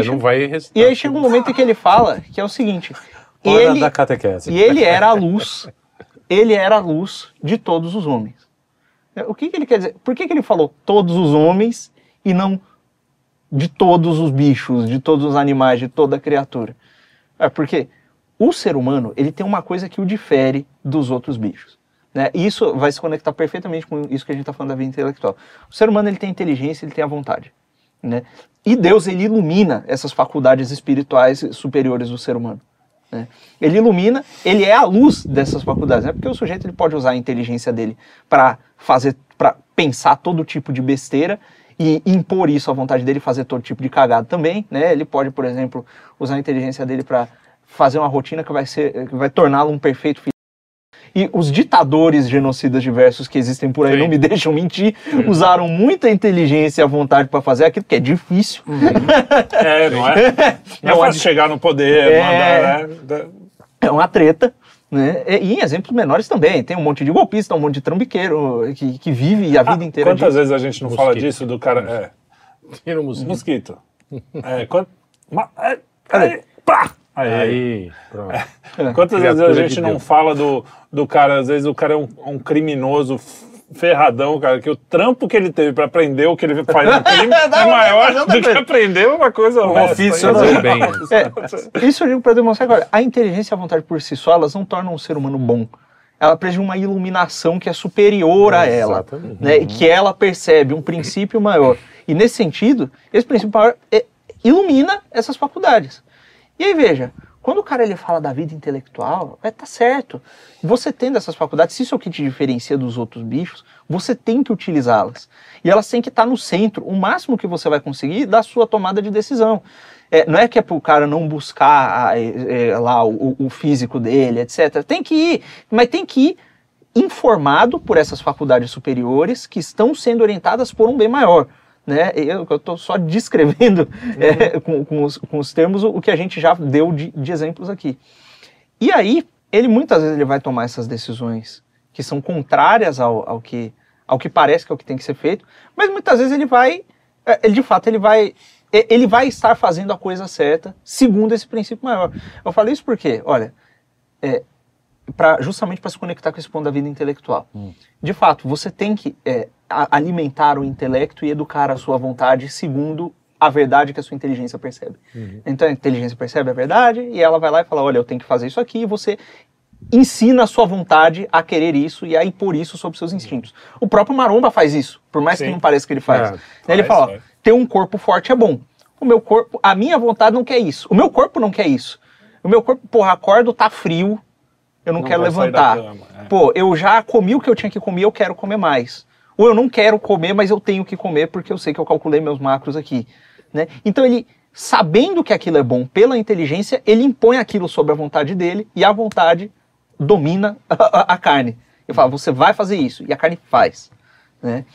recitar. e aí chega um momento em que ele fala que é o seguinte: Hora ele, da catequese. e ele era a luz, ele era a luz de todos os homens. O que, que ele quer dizer? Por que, que ele falou todos os homens e não de todos os bichos, de todos os animais, de toda a criatura? É porque o ser humano ele tem uma coisa que o difere dos outros bichos. Né? E isso vai se conectar perfeitamente com isso que a gente está falando da vida intelectual. O ser humano ele tem inteligência, ele tem a vontade. Né? E Deus ele ilumina essas faculdades espirituais superiores do ser humano. né? Ele ilumina, ele é a luz dessas faculdades, né? porque o sujeito ele pode usar a inteligência dele para fazer, para pensar todo tipo de besteira e impor isso à vontade dele, fazer todo tipo de cagada também, né? Ele pode, por exemplo, usar a inteligência dele para fazer uma rotina que vai ser, que vai torná-lo um perfeito filho. E os ditadores genocidas diversos que existem por aí, Sim. não me deixam mentir, usaram muita inteligência e a vontade para fazer aquilo que é difícil. É, não é? Não é Não, fácil chegar no poder, É. mandar, né? É uma treta. Né? E em exemplos menores também. Tem um monte de golpista, um monte de trambiqueiro que, que vive a vida inteira Ah, Quantas disso. vezes a gente não fala Mosquito. disso do cara. É, Tira o mosquito. mosquito. É, quant... É, é, pá! Aí. Aí, pronto. Quantas vezes a Criatura gente de não fala do, do cara, às vezes o cara é um, um criminoso ferradão, cara, que o trampo que ele teve pra aprender o que ele faz no crime é maior do que aprender uma coisa Um ofício, Fazer né? o bem. É, isso eu digo para demonstrar agora. A inteligência e a vontade por si só, elas não tornam um ser humano bom. Ela precisa de uma iluminação que é superior a ela. Exatamente. Né? E que ela percebe um princípio maior. E nesse sentido, esse princípio maior é- ilumina essas faculdades. E aí, veja, quando o cara ele fala da vida intelectual, é, tá certo. Você tendo essas faculdades, se isso é o que te diferencia dos outros bichos, você tem que utilizá-las. E elas têm que estar no centro, o máximo que você vai conseguir da sua tomada de decisão. É, não é que é para o cara não buscar é, é, lá o, o físico dele, etc. Tem que ir, mas tem que ir informado por essas faculdades superiores que estão sendo orientadas por um bem maior. Né? Eu estou só descrevendo é, com, com os, com os termos o, que a gente já deu de, de exemplos aqui. E aí, ele muitas vezes ele vai tomar essas decisões que são contrárias ao, ao, que, ao que parece que é o que tem que ser feito, mas muitas vezes ele vai, é, ele de fato, ele vai, é, ele vai estar fazendo a coisa certa segundo esse princípio maior. Eu falei isso porque, olha, é, pra, justamente para se conectar com esse ponto da vida intelectual. De fato, você tem que é, alimentar o intelecto e educar a sua vontade segundo a verdade que a sua inteligência percebe. Então a inteligência percebe a verdade e ela vai lá e fala: olha, eu tenho que fazer isso aqui, e você ensina a sua vontade a querer isso e a impor isso sobre seus instintos. O próprio Maromba faz isso, por mais que Sim. não pareça que ele faz. É, ele faz, fala: faz. ter um corpo forte é bom. O meu corpo, a minha vontade não quer isso. O meu corpo não quer isso. O meu corpo, porra, acordo, tá frio, eu não, Não quero levantar. cama, é. Pô, eu já comi o que eu tinha que comer, eu quero comer mais. Ou eu não quero comer, mas eu tenho que comer porque eu sei que eu calculei meus macros aqui. Né? Então ele sabendo que aquilo é bom pela inteligência, ele impõe aquilo sobre a vontade dele e a vontade domina a, a, a carne. Ele fala, você vai fazer isso, e a carne faz. Né?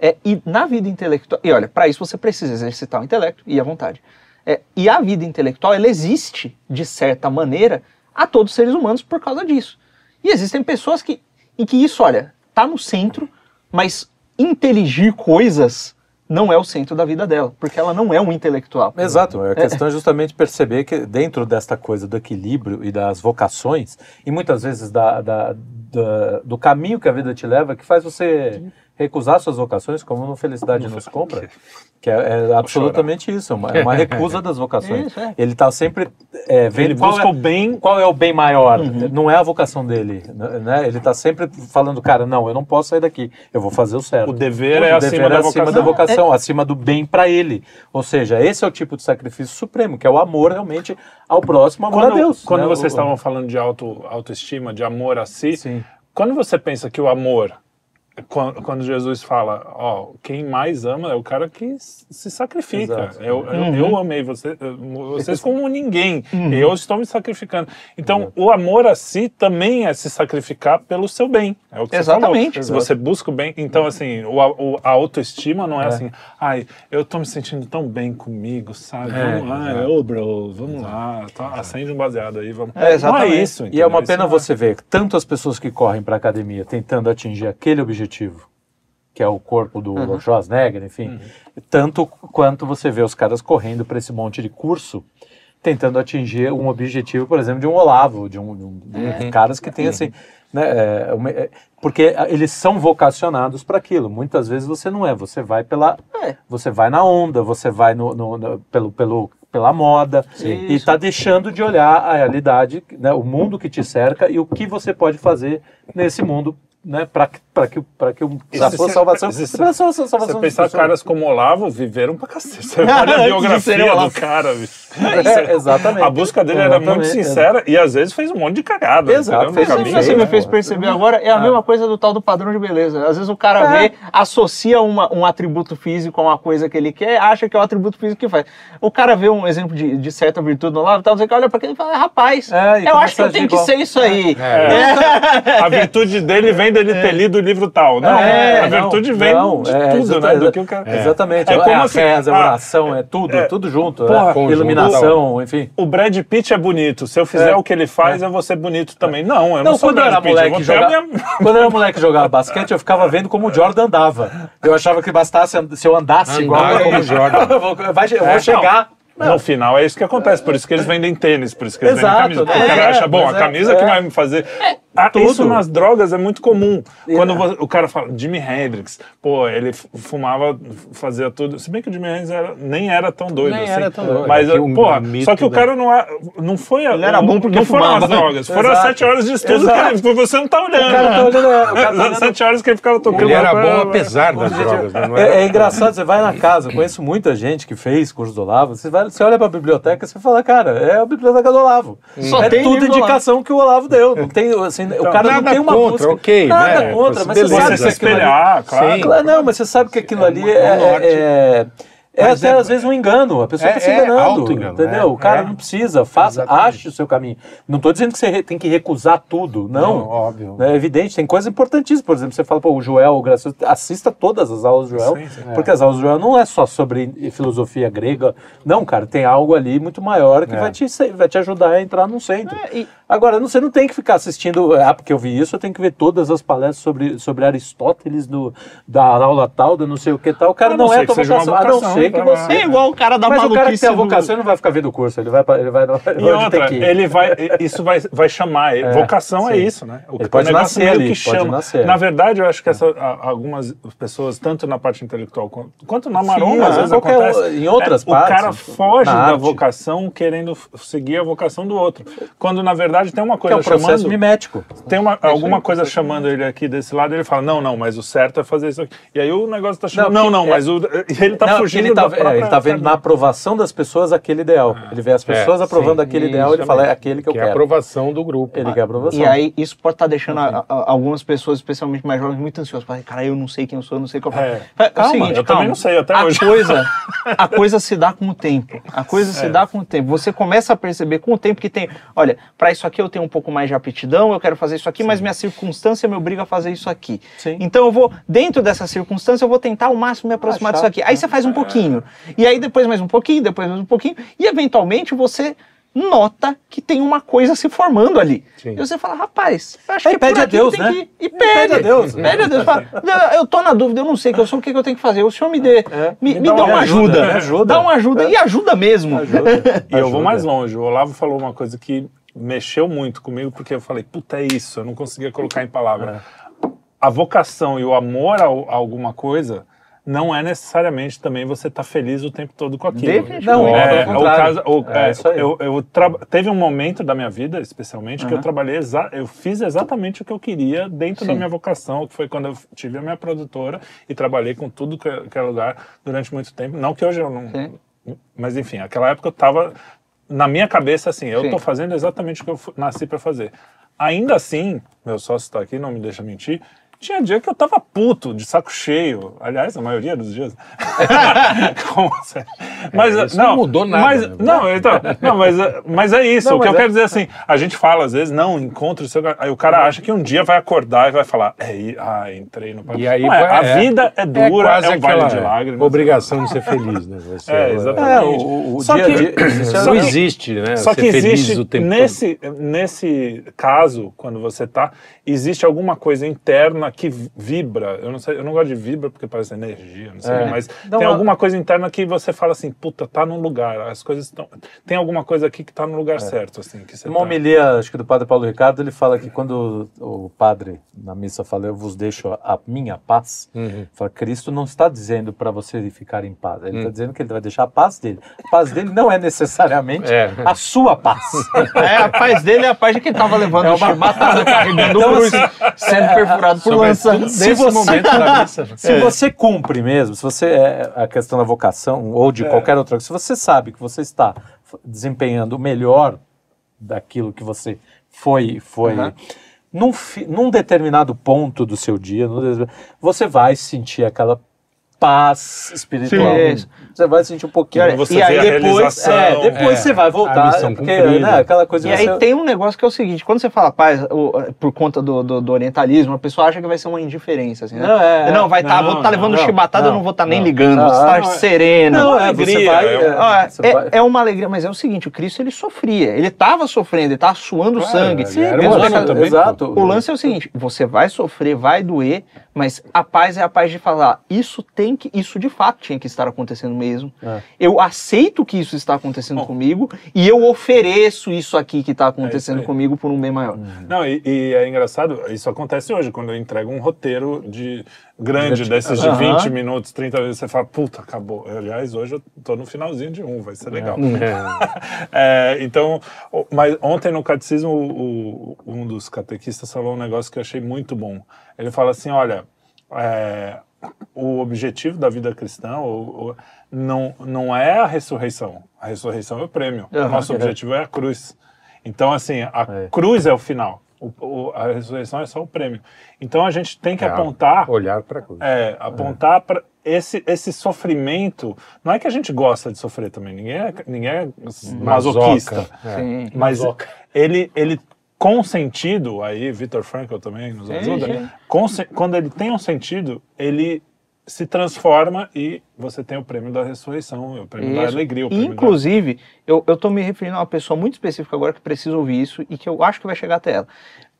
É, e na vida intelectual, e olha, para isso você precisa exercitar o intelecto e a vontade. É, e a vida intelectual, ela existe, de certa maneira, a todos os seres humanos por causa disso. E existem pessoas que, em que isso, olha, tá no centro, mas inteligir coisas não é o centro da vida dela, porque ela não é um intelectual. Exato, a questão é justamente perceber que dentro desta coisa do equilíbrio e das vocações, e muitas vezes da, da, da do caminho que a vida te leva, que faz você recusar suas vocações, como no Felicidade Nos Compra, que é, é absolutamente isso, é uma, é uma recusa das vocações. Isso, é. Ele está sempre é, vendo Ele qual busca é, o bem. qual é o bem maior, não é a vocação dele, né? Ele está sempre falando, cara, não, eu não posso sair daqui, eu vou fazer o certo. O dever O é dever acima da vocação. da vocação, acima do bem para ele. Ou seja, esse é o tipo de sacrifício supremo, que é o amor realmente ao próximo, amor Quando, a Deus. quando né? vocês O- estavam falando de auto, autoestima, de amor a si, Sim. quando você pensa que o amor, quando, quando Jesus fala, ó, quem mais ama é o cara que se sacrifica. Exato. Eu, eu, eu amei você, vocês como ninguém, eu estou me sacrificando. Então, o amor a si também é se sacrificar pelo seu bem. É o que Exatamente. você falou. Se você busca o bem, então assim, o, a- o- a autoestima não é, assim, ai, eu tô me sentindo tão bem comigo, sabe? É, vamos lá, exato. ô bro, vamos lá, tá, acende um baseado aí, vamos. É, exatamente. Não é isso, E é entendeu? uma Isso pena não é- você ver tanto as pessoas que correm para academia tentando atingir aquele objetivo, que é o corpo do Uhum. Schwarzenegger, enfim, tanto quanto você vê os caras correndo para esse monte de curso tentando atingir um objetivo, por exemplo, de um Olavo, de um, de um- Uhum. caras que tem assim, né, é, uma- é, porque eles são vocacionados para aquilo. Muitas vezes você não é, você vai pela, É. você vai na onda, você vai no, no- no- pelo, pelo, pela moda Sim. e está deixando de olhar a realidade, né, o mundo que te cerca e o que você pode fazer nesse mundo, né, para para que para que o- E você- salvação, e pra sua salvação Você pensar pessoas. caras como Olavo viveram pra cacete. Você olha a biografia do Olavo. cara, bicho. É, exatamente. A busca dele era muito Exatamente, sincera e às vezes fez um monte de cagada. Exato, fez caminho, você me fez perceber agora é a mesma coisa do tal do padrão de beleza. Às vezes o cara É. vê, associa uma- um atributo físico a uma coisa que ele quer, acha que é o atributo físico que faz. O cara vê um exemplo de, de certa virtude no lado, tal, você olha pra aquele e fala, "É, rapaz, É, e eu acho que tenho que ser isso aí. É. A virtude dele vem dele ter lido o livro tal. Não, É, a virtude não, vem não, de é, tudo, né? Do que o cara... Exatamente. É É, como a assim, reza, a ah, oração, é tudo, é, tudo junto. porra, né? Iluminação, enfim. O Brad Pitt é bonito. Se eu fizer É. o que ele faz, eu vou ser bonito também. Não, eu não, Não, sou quando Brad era Pitt. moleque jogar, minha- quando eu era moleque jogava basquete, eu ficava vendo como o Jordan andava. Eu achava que bastasse se eu andasse Andar igual como o Jordan. eu vou, vai- É, chegar. No final é isso que acontece, por isso que eles vendem tênis, por isso que eles Exato, vendem camisa. Porque né? o cara É, acha, bom, a é, camisa é. que vai me fazer. Ah, tudo. isso nas drogas é muito comum. É. Quando o cara fala, Jimi Hendrix, pô, ele fumava, fazia tudo. Se bem que o Jimi Hendrix era- nem era tão doido Nem assim. era tão doido. Mas, É o porra, só que o cara não, é- não foi. Ele era bom porque Não foram fumava. as drogas, foram as sete horas de estudo Exato. que ele, você não tá olhando. O cara tá olhando, é, o cara tá As olhando sete horas que ele ficava tocando. Ele era lá, bom apesar das drogas, né? Não é, era- é engraçado, você vai na casa, eu conheço muita gente que fez curso do Olavo, você, vai, você olha pra biblioteca e você fala, cara, é a biblioteca do Olavo. Só é tem tudo indicação que o Olavo deu. Não tem, assim, o cara não tem uma contra, busca. ok, nada né? contra, mas você Beleza. sabe Você que aquilo ali- espelhar, claro. Sim. Claro, não, mas você sabe que aquilo ali bom é. É, é até é- às vezes um engano. A pessoa é- está se é enganando. auto-engano, entendeu? é, o cara é. não precisa, faça, Exatamente. ache o seu caminho. Não estou dizendo que você tem que recusar tudo, não. Não, óbvio. É evidente, tem coisas importantíssimas. Por exemplo, você fala, pô, o Joel, o Gracioso, assista todas as aulas do Joel, Sim, sim. porque as aulas do Joel não é só sobre filosofia grega. Não, cara, tem algo ali muito maior que É. vai, te, vai te ajudar a entrar num centro. É, e- Agora, não- você não tem que ficar assistindo, ah, porque eu vi isso, eu tenho que ver todas as palestras sobre, sobre Aristóteles do, da aula tal, da não sei o que tal. O cara A não não, ser é que tua seja uma vocação, a não vocação, ser que tá você... É igual o cara da Mas o cara que maluquice tem a vocação ele não vai ficar vendo o curso, ele vai, ele vai, ele vai E outra, ele vai, isso vai, vai chamar ele. Vocação é sim. isso, né? O, Ele pode o negócio nascer meio ali, que pode chama. nascer. Na verdade, eu acho que essa, algumas pessoas, tanto na parte intelectual quanto, quanto na Sim, maromba, às é, vezes qualquer acontece. em outras é, partes, O cara foge da arte. vocação querendo seguir a vocação do outro. Quando, na verdade, tem uma que é coisa um processo chamando... mimético. Tem uma, alguma coisa chamando ele aqui desse lado, ele fala, não, não, mas o certo é fazer isso aqui. E aí o negócio tá chamando, Não, não, é- mas o, ele tá Não, fugindo ele tá, é, ele tá vendo na aprovação das pessoas aquele ideal. ele vê as pessoas É, aprovando sim, aquele ideal, ele fala, é aquele que eu que é a quero. aprovação do grupo. Ele quer aprovação. E aí, isso pode estar deixando a- a- algumas pessoas, especialmente mais jovens, muito ansiosas. Falam, cara, eu não sei quem eu sou, eu não sei qual É. é. Calma, o seguinte, eu calma. também não sei até a hoje. Coisa, a coisa se dá com o tempo. A coisa se É. dá com o tempo. Você começa a perceber com o tempo que tem, olha, para isso aqui eu tenho um pouco mais de aptidão, eu quero fazer isso aqui, mas minha circunstância me obriga a fazer isso aqui. Sim. Então eu vou, dentro dessa circunstância, eu vou tentar ao máximo me aproximar Achar. disso aqui. Aí você faz um pouquinho. E aí depois mais um pouquinho, depois mais um pouquinho. E eventualmente você nota que tem uma coisa se formando ali. Sim. E você fala, rapaz, acho Aí que é por pede a Deus, tem né? que ir. E Pede pede. a Deus. Pede a Deus. Fala, "Não, eu tô na dúvida, eu não sei o que eu sou, o que que eu tenho que fazer. O senhor me dê, me, Me me dá dá uma uma ajuda, ajuda. me ajuda. Dá uma ajuda. E ajuda mesmo. E eu vou Ajuda. mais longe. O Olavo falou uma coisa que mexeu muito comigo, porque eu falei, puta, é isso, eu não conseguia colocar em palavra. A vocação e o amor a, a alguma coisa não é necessariamente também você estar feliz o tempo todo com aquilo. Definitivamente. Não, É, pelo o caso, o- É é, eu, eu traba- teve um momento da minha vida, especialmente, que eu trabalhei, exa- eu fiz exatamente o que eu queria dentro da Sim. minha vocação, que foi quando eu tive a minha produtora e trabalhei com tudo que, que é lugar durante muito tempo. Não que hoje eu não. Sim. Mas enfim, aquela época eu tava na minha cabeça assim, eu tô fazendo exatamente o que eu nasci para fazer. Ainda assim, meu sócio está aqui, não me deixa mentir. Tinha dia que eu tava puto, de saco cheio. Aliás, a maioria dos dias. Como você- Mas, isso não, não mudou nada, Mas, né? não, então, não, mas, é- mas é isso. Não, o que eu é- quero dizer assim, a gente fala às vezes, não, encontro o seu. Aí o cara acha que um dia vai acordar e vai falar, é, ah, entrei no E aí Não é, a é- vida é dura, é, um vale aquela de lágrimas. Obrigação de ser feliz, né? Você, É, exatamente. É, o, o Só dia que- dia. é- Não existe, né? Só ser que existe, o tempo nesse, nesse caso, quando você tá, existe alguma coisa interna que vibra. Eu não sei, eu não gosto de vibra porque parece energia, não sei, É. mas Não, tem a- alguma coisa interna que você fala assim, puta, tá no lugar, as coisas estão. Tem alguma coisa aqui que tá no lugar certo, assim, que você Uma tá. homilia, acho que do padre Paulo Ricardo, ele fala que quando o padre na missa fala, eu vos deixo a minha paz, Uhum. fala, Cristo não está dizendo para você ficar em paz, ele está dizendo que ele vai deixar a paz dele. A paz dele não é necessariamente É. a sua paz. É, a paz dele é a paz de quem tava levando É o uma- chibatada, carregando Então, o cruz, assim, sendo perfurado por lança. se você- momento. Se você cumpre mesmo, se você é a questão da vocação ou de qualquer outra coisa, se você sabe que você está desempenhando o melhor daquilo que você foi, foi Aham. num, num determinado ponto do seu dia, você vai sentir aquela paz espiritual. Sim. Você vai sentir um pouquinho. E olha, e aí depois, é, depois É, você vai voltar, porque né, aquela coisa E aí você- tem um negócio que é o seguinte, quando você fala paz, o- por conta do, do, do orientalismo, a pessoa acha que vai ser uma indiferença, assim, né? Não, é, é. não vai estar, Não, vou estar levando não, chibatada, eu não, não vou estar nem não. ligando, Não, vou estar não, é- sereno. Não, uma é, você alegria, vai. é é, é, é uma alegria, mas é o seguinte, o Cristo ele sofria, ele estava sofrendo, ele estava suando Claro, sangue. também, Exato. O lance é o seguinte, você vai sofrer, vai doer, mas a paz é a paz de falar, isso tem que, isso de fato tinha que estar acontecendo mesmo. É. Eu aceito que isso está acontecendo Bom. comigo e eu ofereço isso aqui que está acontecendo aí. comigo por um bem maior. Não, e, e é engraçado, isso acontece hoje, quando eu entrego um roteiro de grande, desses de Aham. 20 minutos, 30 vezes, você fala, puta, acabou. Aliás, hoje eu tô no finalzinho de um, vai ser legal. É, então, o- mas ontem no catecismo, o- o- um dos catequistas falou um negócio que eu achei muito bom. Ele fala assim: olha, é, o objetivo da vida cristã o- o- não, não é a ressurreição. A ressurreição é o prêmio. O nosso objetivo é a cruz. Então, assim, a É. cruz é o final. O- o- a ressurreição é só o prêmio. Então a gente tem que É, apontar Olhar para cruz. é, apontar para esse, esse sofrimento. Não é que a gente gosta de sofrer também, ninguém é, ninguém é masoquista. Masoca, é. Sim. Mas Masoca. ele, ele com sentido, aí Victor Frankl também nos ajuda, sim. com quando ele tem um sentido, ele se transforma e você tem o prêmio da ressurreição, o prêmio da Isso. alegria, o prêmio da... Inclusive, eu, eu tô me referindo a uma pessoa muito específica agora que precisa ouvir isso e que eu acho que vai chegar até ela.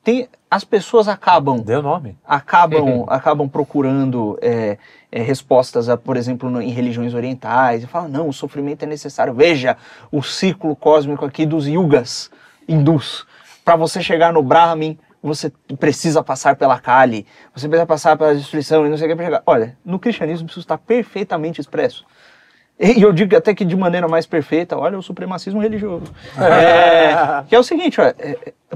Tem, as pessoas acabam Deu nome. acabam, acabam procurando é, é, respostas, a, por exemplo, no- em religiões orientais, e falam, não, o sofrimento é necessário. Veja o ciclo cósmico aqui dos yugas hindus. Para você chegar no Brahmin, você precisa passar pela Kali, você precisa passar pela destruição e não sei o que para chegar. Olha, no cristianismo isso está perfeitamente expresso. E eu digo até que de maneira mais perfeita, olha o supremacismo religioso. É, que é o seguinte,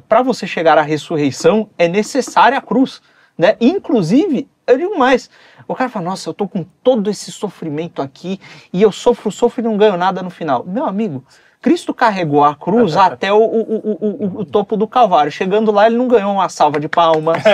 para você chegar à ressurreição é necessária a cruz. Né? Inclusive, Eu digo mais. O cara fala, nossa, eu tô com todo esse sofrimento aqui e eu sofro, sofro e não ganho nada no final. Meu amigo, Cristo carregou a cruz até o, o, o, o, o topo do Calvário. Chegando lá, ele não ganhou uma salva de palmas.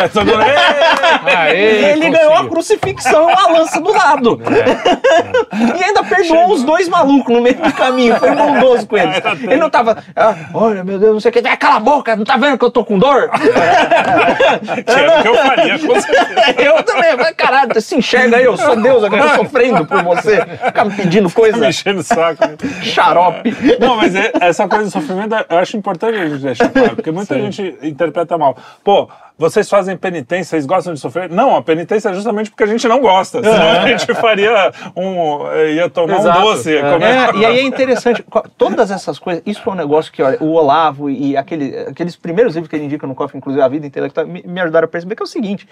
É, "Ê!" Aê, ele ganhou a crucifixão e uma lança do lado. e ainda perdoou os dois malucos no meio do caminho. Foi bondoso com eles. Ele não tava, ah, olha, meu Deus, não sei o que. Ah, cala a boca, não tá vendo que eu tô com dor? que era o que eu faria, com certeza. eu também. Mas, Caralho, você se enxerga aí, eu sou Deus, eu tô sofrendo por você. Ficar me pedindo coisa, Me enchendo o saco. xarope. Não, mas é- essa coisa do sofrimento eu acho importante a gente deixar claro, porque muita gente interpreta mal. Pô, vocês fazem penitência, vocês gostam de sofrer? Não, a penitência é justamente porque a gente não gosta. Senão a gente faria um. ia tomar Exato. um doce. É. comer- É, e aí é interessante, todas essas coisas, isso é um negócio que, olha, o Olavo e aquele, aqueles primeiros livros que ele indica no cofre, inclusive a vida intelectual, me, me ajudaram a perceber que é o seguinte,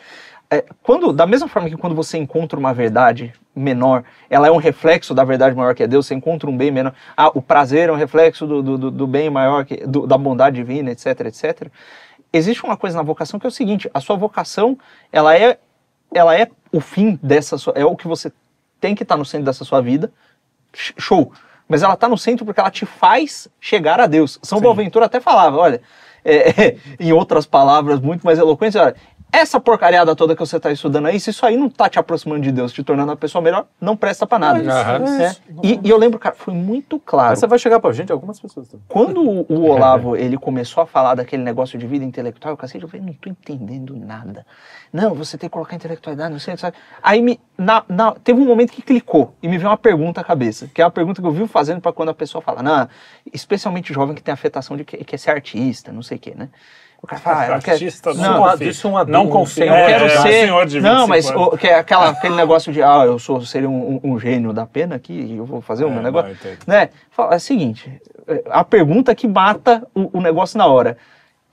é, quando, da mesma forma que quando você encontra uma verdade menor, ela é um reflexo da verdade maior que é Deus, você encontra um bem menor, ah, o prazer é um reflexo do, do, do- bem maior, que, do- da bondade divina, etc, etc, existe uma coisa na vocação que é o seguinte, a sua vocação, ela é, ela é o fim dessa sua, é o que você tem que estar no centro dessa sua vida, Sh- show. Mas ela está no centro porque ela te faz chegar a Deus. São Boaventura até falava, olha, é, em outras palavras muito mais eloquentes, olha, essa porcariada toda que você está estudando aí, se isso aí não está te aproximando de Deus, te tornando uma pessoa melhor, não presta para nada. Né? E, e eu lembro, cara, foi muito claro. Essa vai chegar pra gente, algumas pessoas também. Quando o, o Olavo ele começou a falar daquele negócio de vida intelectual, eu cacete, eu falei, não tô entendendo nada. Não, você tem que colocar intelectualidade, não sei, sabe? Aí me, na, na- teve um momento que clicou e me veio uma pergunta à cabeça, que é uma pergunta que eu vivo fazendo para quando a pessoa fala, não, especialmente jovem que tem afetação de que quer ser artista, não sei o quê, né? O cara fala, ah, eu quero, Artista não, confia. disse um adulto, não um senhor. eu É, quero é, um ser. senhor de não, 25 mas o, que é aquela, aquele negócio de, ah, eu sou seria um, um- um gênio da pena aqui, e eu vou fazer o É, meu negócio. não, né? Fala, É o seguinte, é, a pergunta que mata o, o negócio na hora.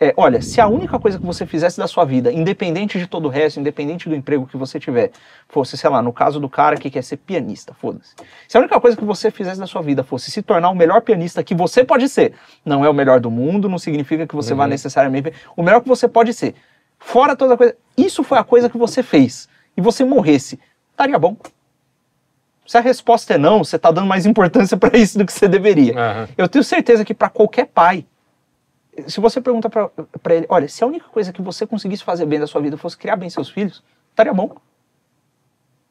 É, olha, se a única coisa que você fizesse da sua vida, independente de todo o resto, independente do emprego que você tiver, fosse, sei lá, no caso do cara que quer ser pianista, foda-se. Se a única coisa que você fizesse da sua vida fosse se tornar o melhor pianista que você pode ser, não é o melhor do mundo, não significa que você vá necessariamente. O melhor que você pode ser. Fora toda coisa. Isso foi a coisa que você fez. E você morresse. Estaria bom. Se a resposta é não, você está dando mais importância para isso do que você deveria. Aham. Eu tenho certeza que para qualquer pai, se você pergunta para ele, olha, se a única coisa que você conseguisse fazer bem da sua vida fosse criar bem seus filhos, estaria bom.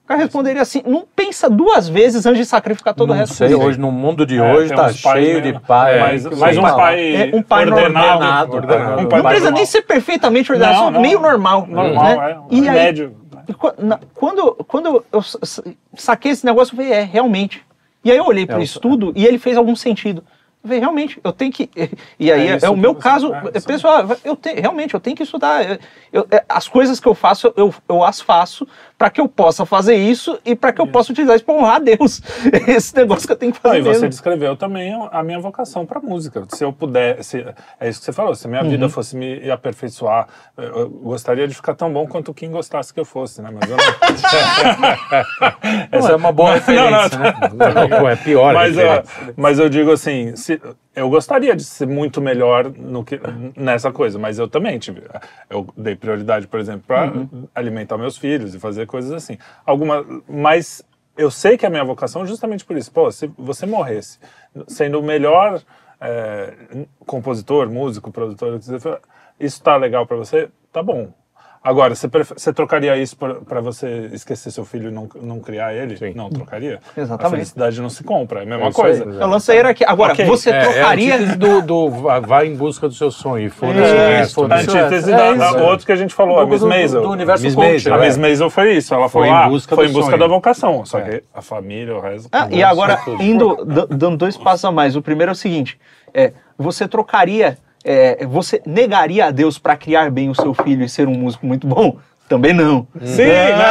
O cara responderia assim, não pensa duas vezes antes de sacrificar todo o não resto. sei, hoje, no mundo de É, hoje, tá cheio mesmo. de pai. É, mas, mas um pai, É, um pai ordenado, ordenado, ordenado. ordenado. Um pai Não precisa normal. nem ser perfeitamente ordenado, Não, só não. meio normal. Normal, né? é. E aí, médio. Qu- na- Quando, quando eu sa- sa- saquei esse negócio, eu falei, é, realmente. E aí eu olhei para o o- estudo e ele fez algum sentido. Eu falei, realmente, eu tenho que. E aí É é, o meu você- caso, é, é, pessoal, eu te- realmente, eu tenho que estudar. Eu- eu- é, as coisas que eu faço, eu, eu as faço para que eu possa fazer isso e para que eu possa utilizar isso para honrar a Deus. Esse negócio que eu tenho que Não, fazer e você mesmo. descreveu também a minha vocação para música. Se eu pudesse, é isso que você falou, se a minha Uhum. vida fosse me aperfeiçoar, eu, eu gostaria de ficar tão bom quanto quem gostasse que eu fosse, né? Mas eu não. Essa é uma boa referência, né? Não, pô, é pior. mas, né? ó, mas eu digo assim, se- eu gostaria de ser muito melhor no que, nessa coisa, mas eu também tive. Eu dei prioridade, por exemplo, para Uhum. alimentar meus filhos e fazer coisas assim. Alguma, mas eu sei que a minha vocação é justamente por isso. Pô, se você morresse sendo o melhor é, compositor, músico, produtor, isso tá legal para você? Tá bom. Agora, você, você trocaria isso para você esquecer seu filho e não, não criar ele? Sim. Não trocaria? Exatamente. A felicidade não se compra, é a mesma É aí, coisa. exato. Eu lancei aqui. Agora, Ok. você É, é trocaria. a antítese do, do vai em busca do seu sonho e foda-se o É, resto. A né? foda-se. antítese É da, isso, da é. outro que a gente falou, a Miss do, do, Maisel. do universo Miss. Maisel, A né? Miss Maisel foi isso, ela Foi falou, em ah, busca foi do em busca da vocação, só É. que a família, o resto... Ah, e agora, indo, da- dando dois passos a mais. O primeiro é o seguinte: é, você trocaria, é, você negaria a Deus para criar bem o seu filho e ser um músico muito bom? Também não. Sim, né?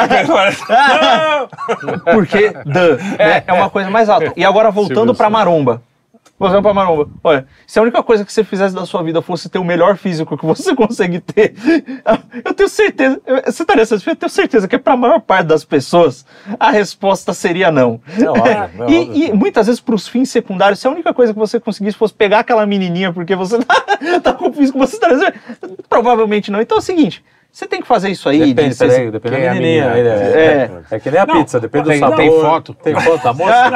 Não! Porque duh, né, é uma coisa mais alta. E agora, voltando para. Maromba. Voltando para Maromba. Olha, se a única coisa que você fizesse da sua vida fosse ter o melhor físico que você consegue ter, eu tenho certeza, você estaria satisfeito? Eu tenho certeza que para a maior parte das pessoas, a resposta seria não. É óbvio, é óbvio. E, e muitas vezes para os fins secundários, se a única coisa que você conseguisse fosse pegar aquela menininha porque você tá, tá com o físico que você estaria provavelmente não. Então é o seguinte, Você tem que fazer isso aí. Depende, de- peraí, depende da é a menininha. menina? É, é, é que nem a Não, pizza, depende do tem- sabor. tem foto? Tem foto da moça?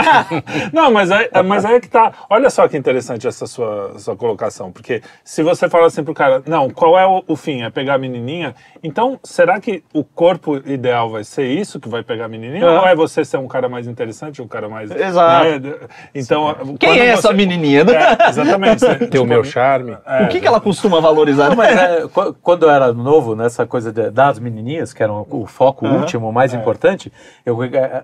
Não, mas aí, mas aí é que tá. Olha só que interessante essa sua, sua colocação. Porque se você fala assim pro cara, não, qual é o, o fim? É pegar a menininha? Então, será que o corpo ideal vai ser isso que vai pegar a menininha? Aham. Ou é você ser um cara mais interessante, um cara mais. Exato. né? Então. Quem é essa você- menininha? né? É, exatamente. Tem o tipo, meu charme. é, o que, que ela costuma valorizar? Não, mas é, qu- quando eu era novo, nessa coisa de- das menininhas, que era o foco Aham. último, o mais importante, eu, é,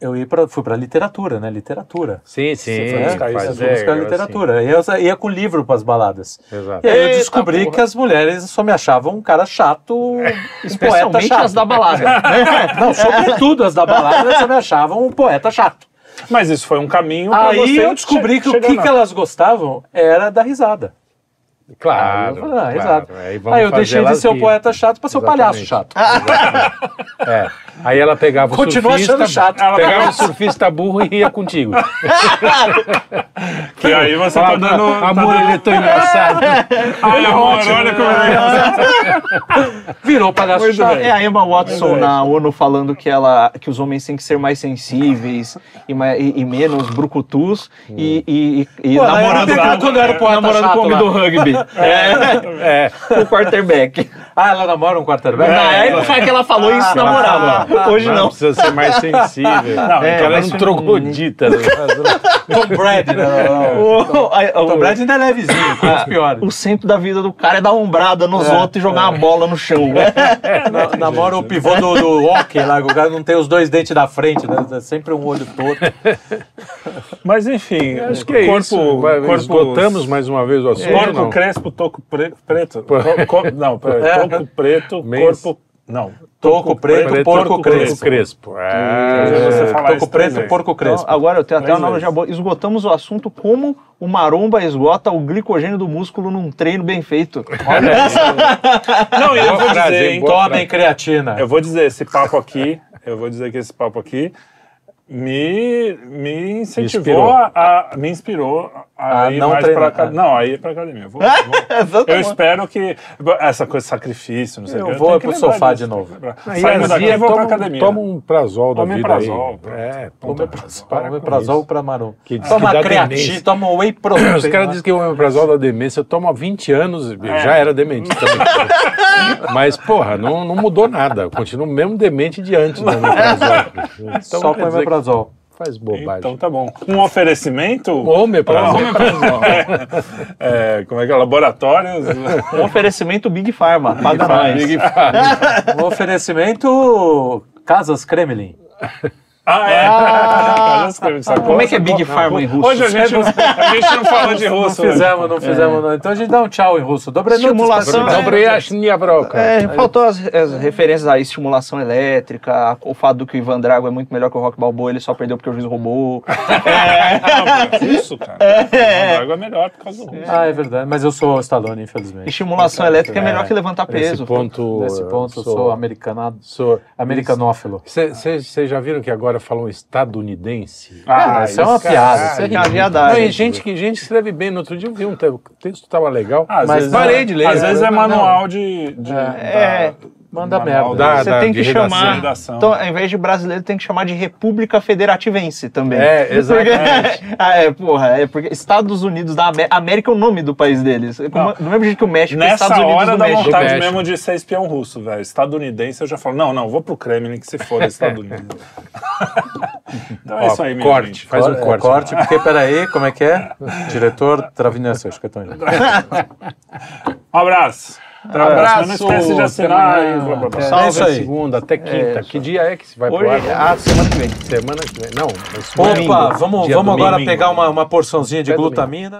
eu ia pra, fui para literatura, né? Literatura. Sim, sim. Você foi buscar isso, fui é, buscar literatura. E eu ia com livro para as baladas. Exato. E aí eu Eita descobri porra. que as mulheres só me achavam um cara chato, um poeta Especialmente chato. as da balada. Não, sobretudo as da balada só me achavam um poeta chato. Mas isso foi um caminho Aí eu descobri che- que o que, que elas gostavam era da risada. Claro. Aí eu falei, ah, claro. risada. Aí, Aí eu deixei de ser o poeta chato para ser o palhaço chato. É. Aí ela pegava o Continua surfista, achando chato. ela pegava o surfista burro e ia contigo. Que aí você tá Falava, dando. amor, ele é tão engraçado. Ai, amor, olha como é. Virou palhaço Muito. É a Emma Watson na ONU falando que, ela, que os homens têm que ser mais sensíveis e, e- e menos brucutus e, e, e, e Pô, ela namorando, era com- quando eu era poeta namorando chato com o homem lá. do rugby. É, É. o quarterback. Ah, ela namora um quarterback? Na época que ela falou isso, namorava. Hoje não. Precisa ser mais sensível. Não, É, Porque ela mas não foi- troglodita. né? Tom Brady, né? O, a- o- Tom Brady ainda é levezinho, tem os piores. o centro da vida do cara é dar ombrada nos É, outros e jogar uma bola no chão. Na- namora o pivô do, do hockey lá, que o cara não tem os dois dentes da frente, né? É sempre um olho torto. Mas enfim, Acho que é corpo, isso. Vai, corpo, Esgotamos mais uma vez o assunto. Corpo não? crespo, toco pre- preto. Co- co- não, peraí. É. Toco preto, Mês. corpo. Não. Toco preto, Preto, porco crespo. crespo. É. Toco três preto, porco crespo. Então, agora eu tenho até uma boa. Esgotamos o assunto como o maromba esgota o glicogênio do músculo num treino bem feito. Olha isso. Não, e eu vou frase, dizer, hein? Tomem creatina. Eu vou dizer, esse papo aqui, eu vou dizer que esse papo aqui me, me incentivou a, a- me inspirou a, A ir não mais treinar. pra academia. Não, a ir pra academia. Eu, vou- vou- eu espero que essa coisa de sacrifício, não sei o Eu que. vou tenho que pro sofá disso. de novo. Aí, Saindo daqui, eu vou pra toma, academia. toma um prazol da vida Omeprazol, aí. É, toma para com omeprazol isso. pra Maru. Que Toma que creatina, toma whey protein. Os caras dizem que o omeprazol da demência toma 20 anos, É. já era demente também. Mas, porra, não, não mudou nada. Eu continuo mesmo demente de antes do omeprazol. Então, Só com omeprazol. Faz bobagem. Então tá bom. Um oferecimento. Omeprazol. É, como é que é? Laboratórios. Um oferecimento Big Pharma. Paga nós. Big Pharma. Um oferecimento Casas Kremlin. Ah, é? Sacou? Como é que é Big? Pharma em russo? Hoje a gente, não- a gente não falou de Não russo. né? fizemos, não fizemos. não. Então a gente dá um tchau em russo. Estimulação, pra- Dobre a broca. É, faltou as, as referências à estimulação elétrica, o fato do que o Ivan Drago é muito melhor que o Rock Balboa, ele só perdeu porque o juiz roubou. Não, é russo, cara. É. A água é melhor por causa do russo. Ah, é verdade. Mas eu sou o Stallone, infelizmente. Estimulação elétrica é melhor que levantar Nesse peso. ponto. Nesse ponto, eu sou americanado. sou Americanófilo. Vocês já viram que agora falam estadunidense? Ah, isso é uma piada. Isso é É viadagem. Não, e gente que gente escreve bem. No outro dia eu vi um texto estava legal, Ah, mas vezes parei é- de ler. Às vezes é Não, manual de. de É. da- Manda manual merda. Da- Você da- tem que redação. chamar. Redação. Então, ao invés de brasileiro, tem que chamar de República Federativense também. É, exatamente. Porque, ah, é, porra, é porque Estados Unidos da América, América é o nome do país deles. Como- do mesmo jeito que o México é Nessa Estados Unidos hora do dá México. vontade México. mesmo de ser espião russo, velho. Estadunidense eu já falo, não, não, vou pro Kremlin que se for Estados Unidos. então é Ó, isso aí, minha corte, gente. faz um É, corte. corte, porque peraí, como é que é? Diretor que é tão Um abraço. Até a próxima. Não esquece de assinar até amanhã. blá, blá, blá. Até É isso aí. segunda, até quinta. que dia é que se vai pro Hoje, ar? a semana que vem. Semana que vem. Não, Opa, domingo. vamos, vamos agora domingo. pegar uma, uma porçãozinha de Até domingo. glutamina.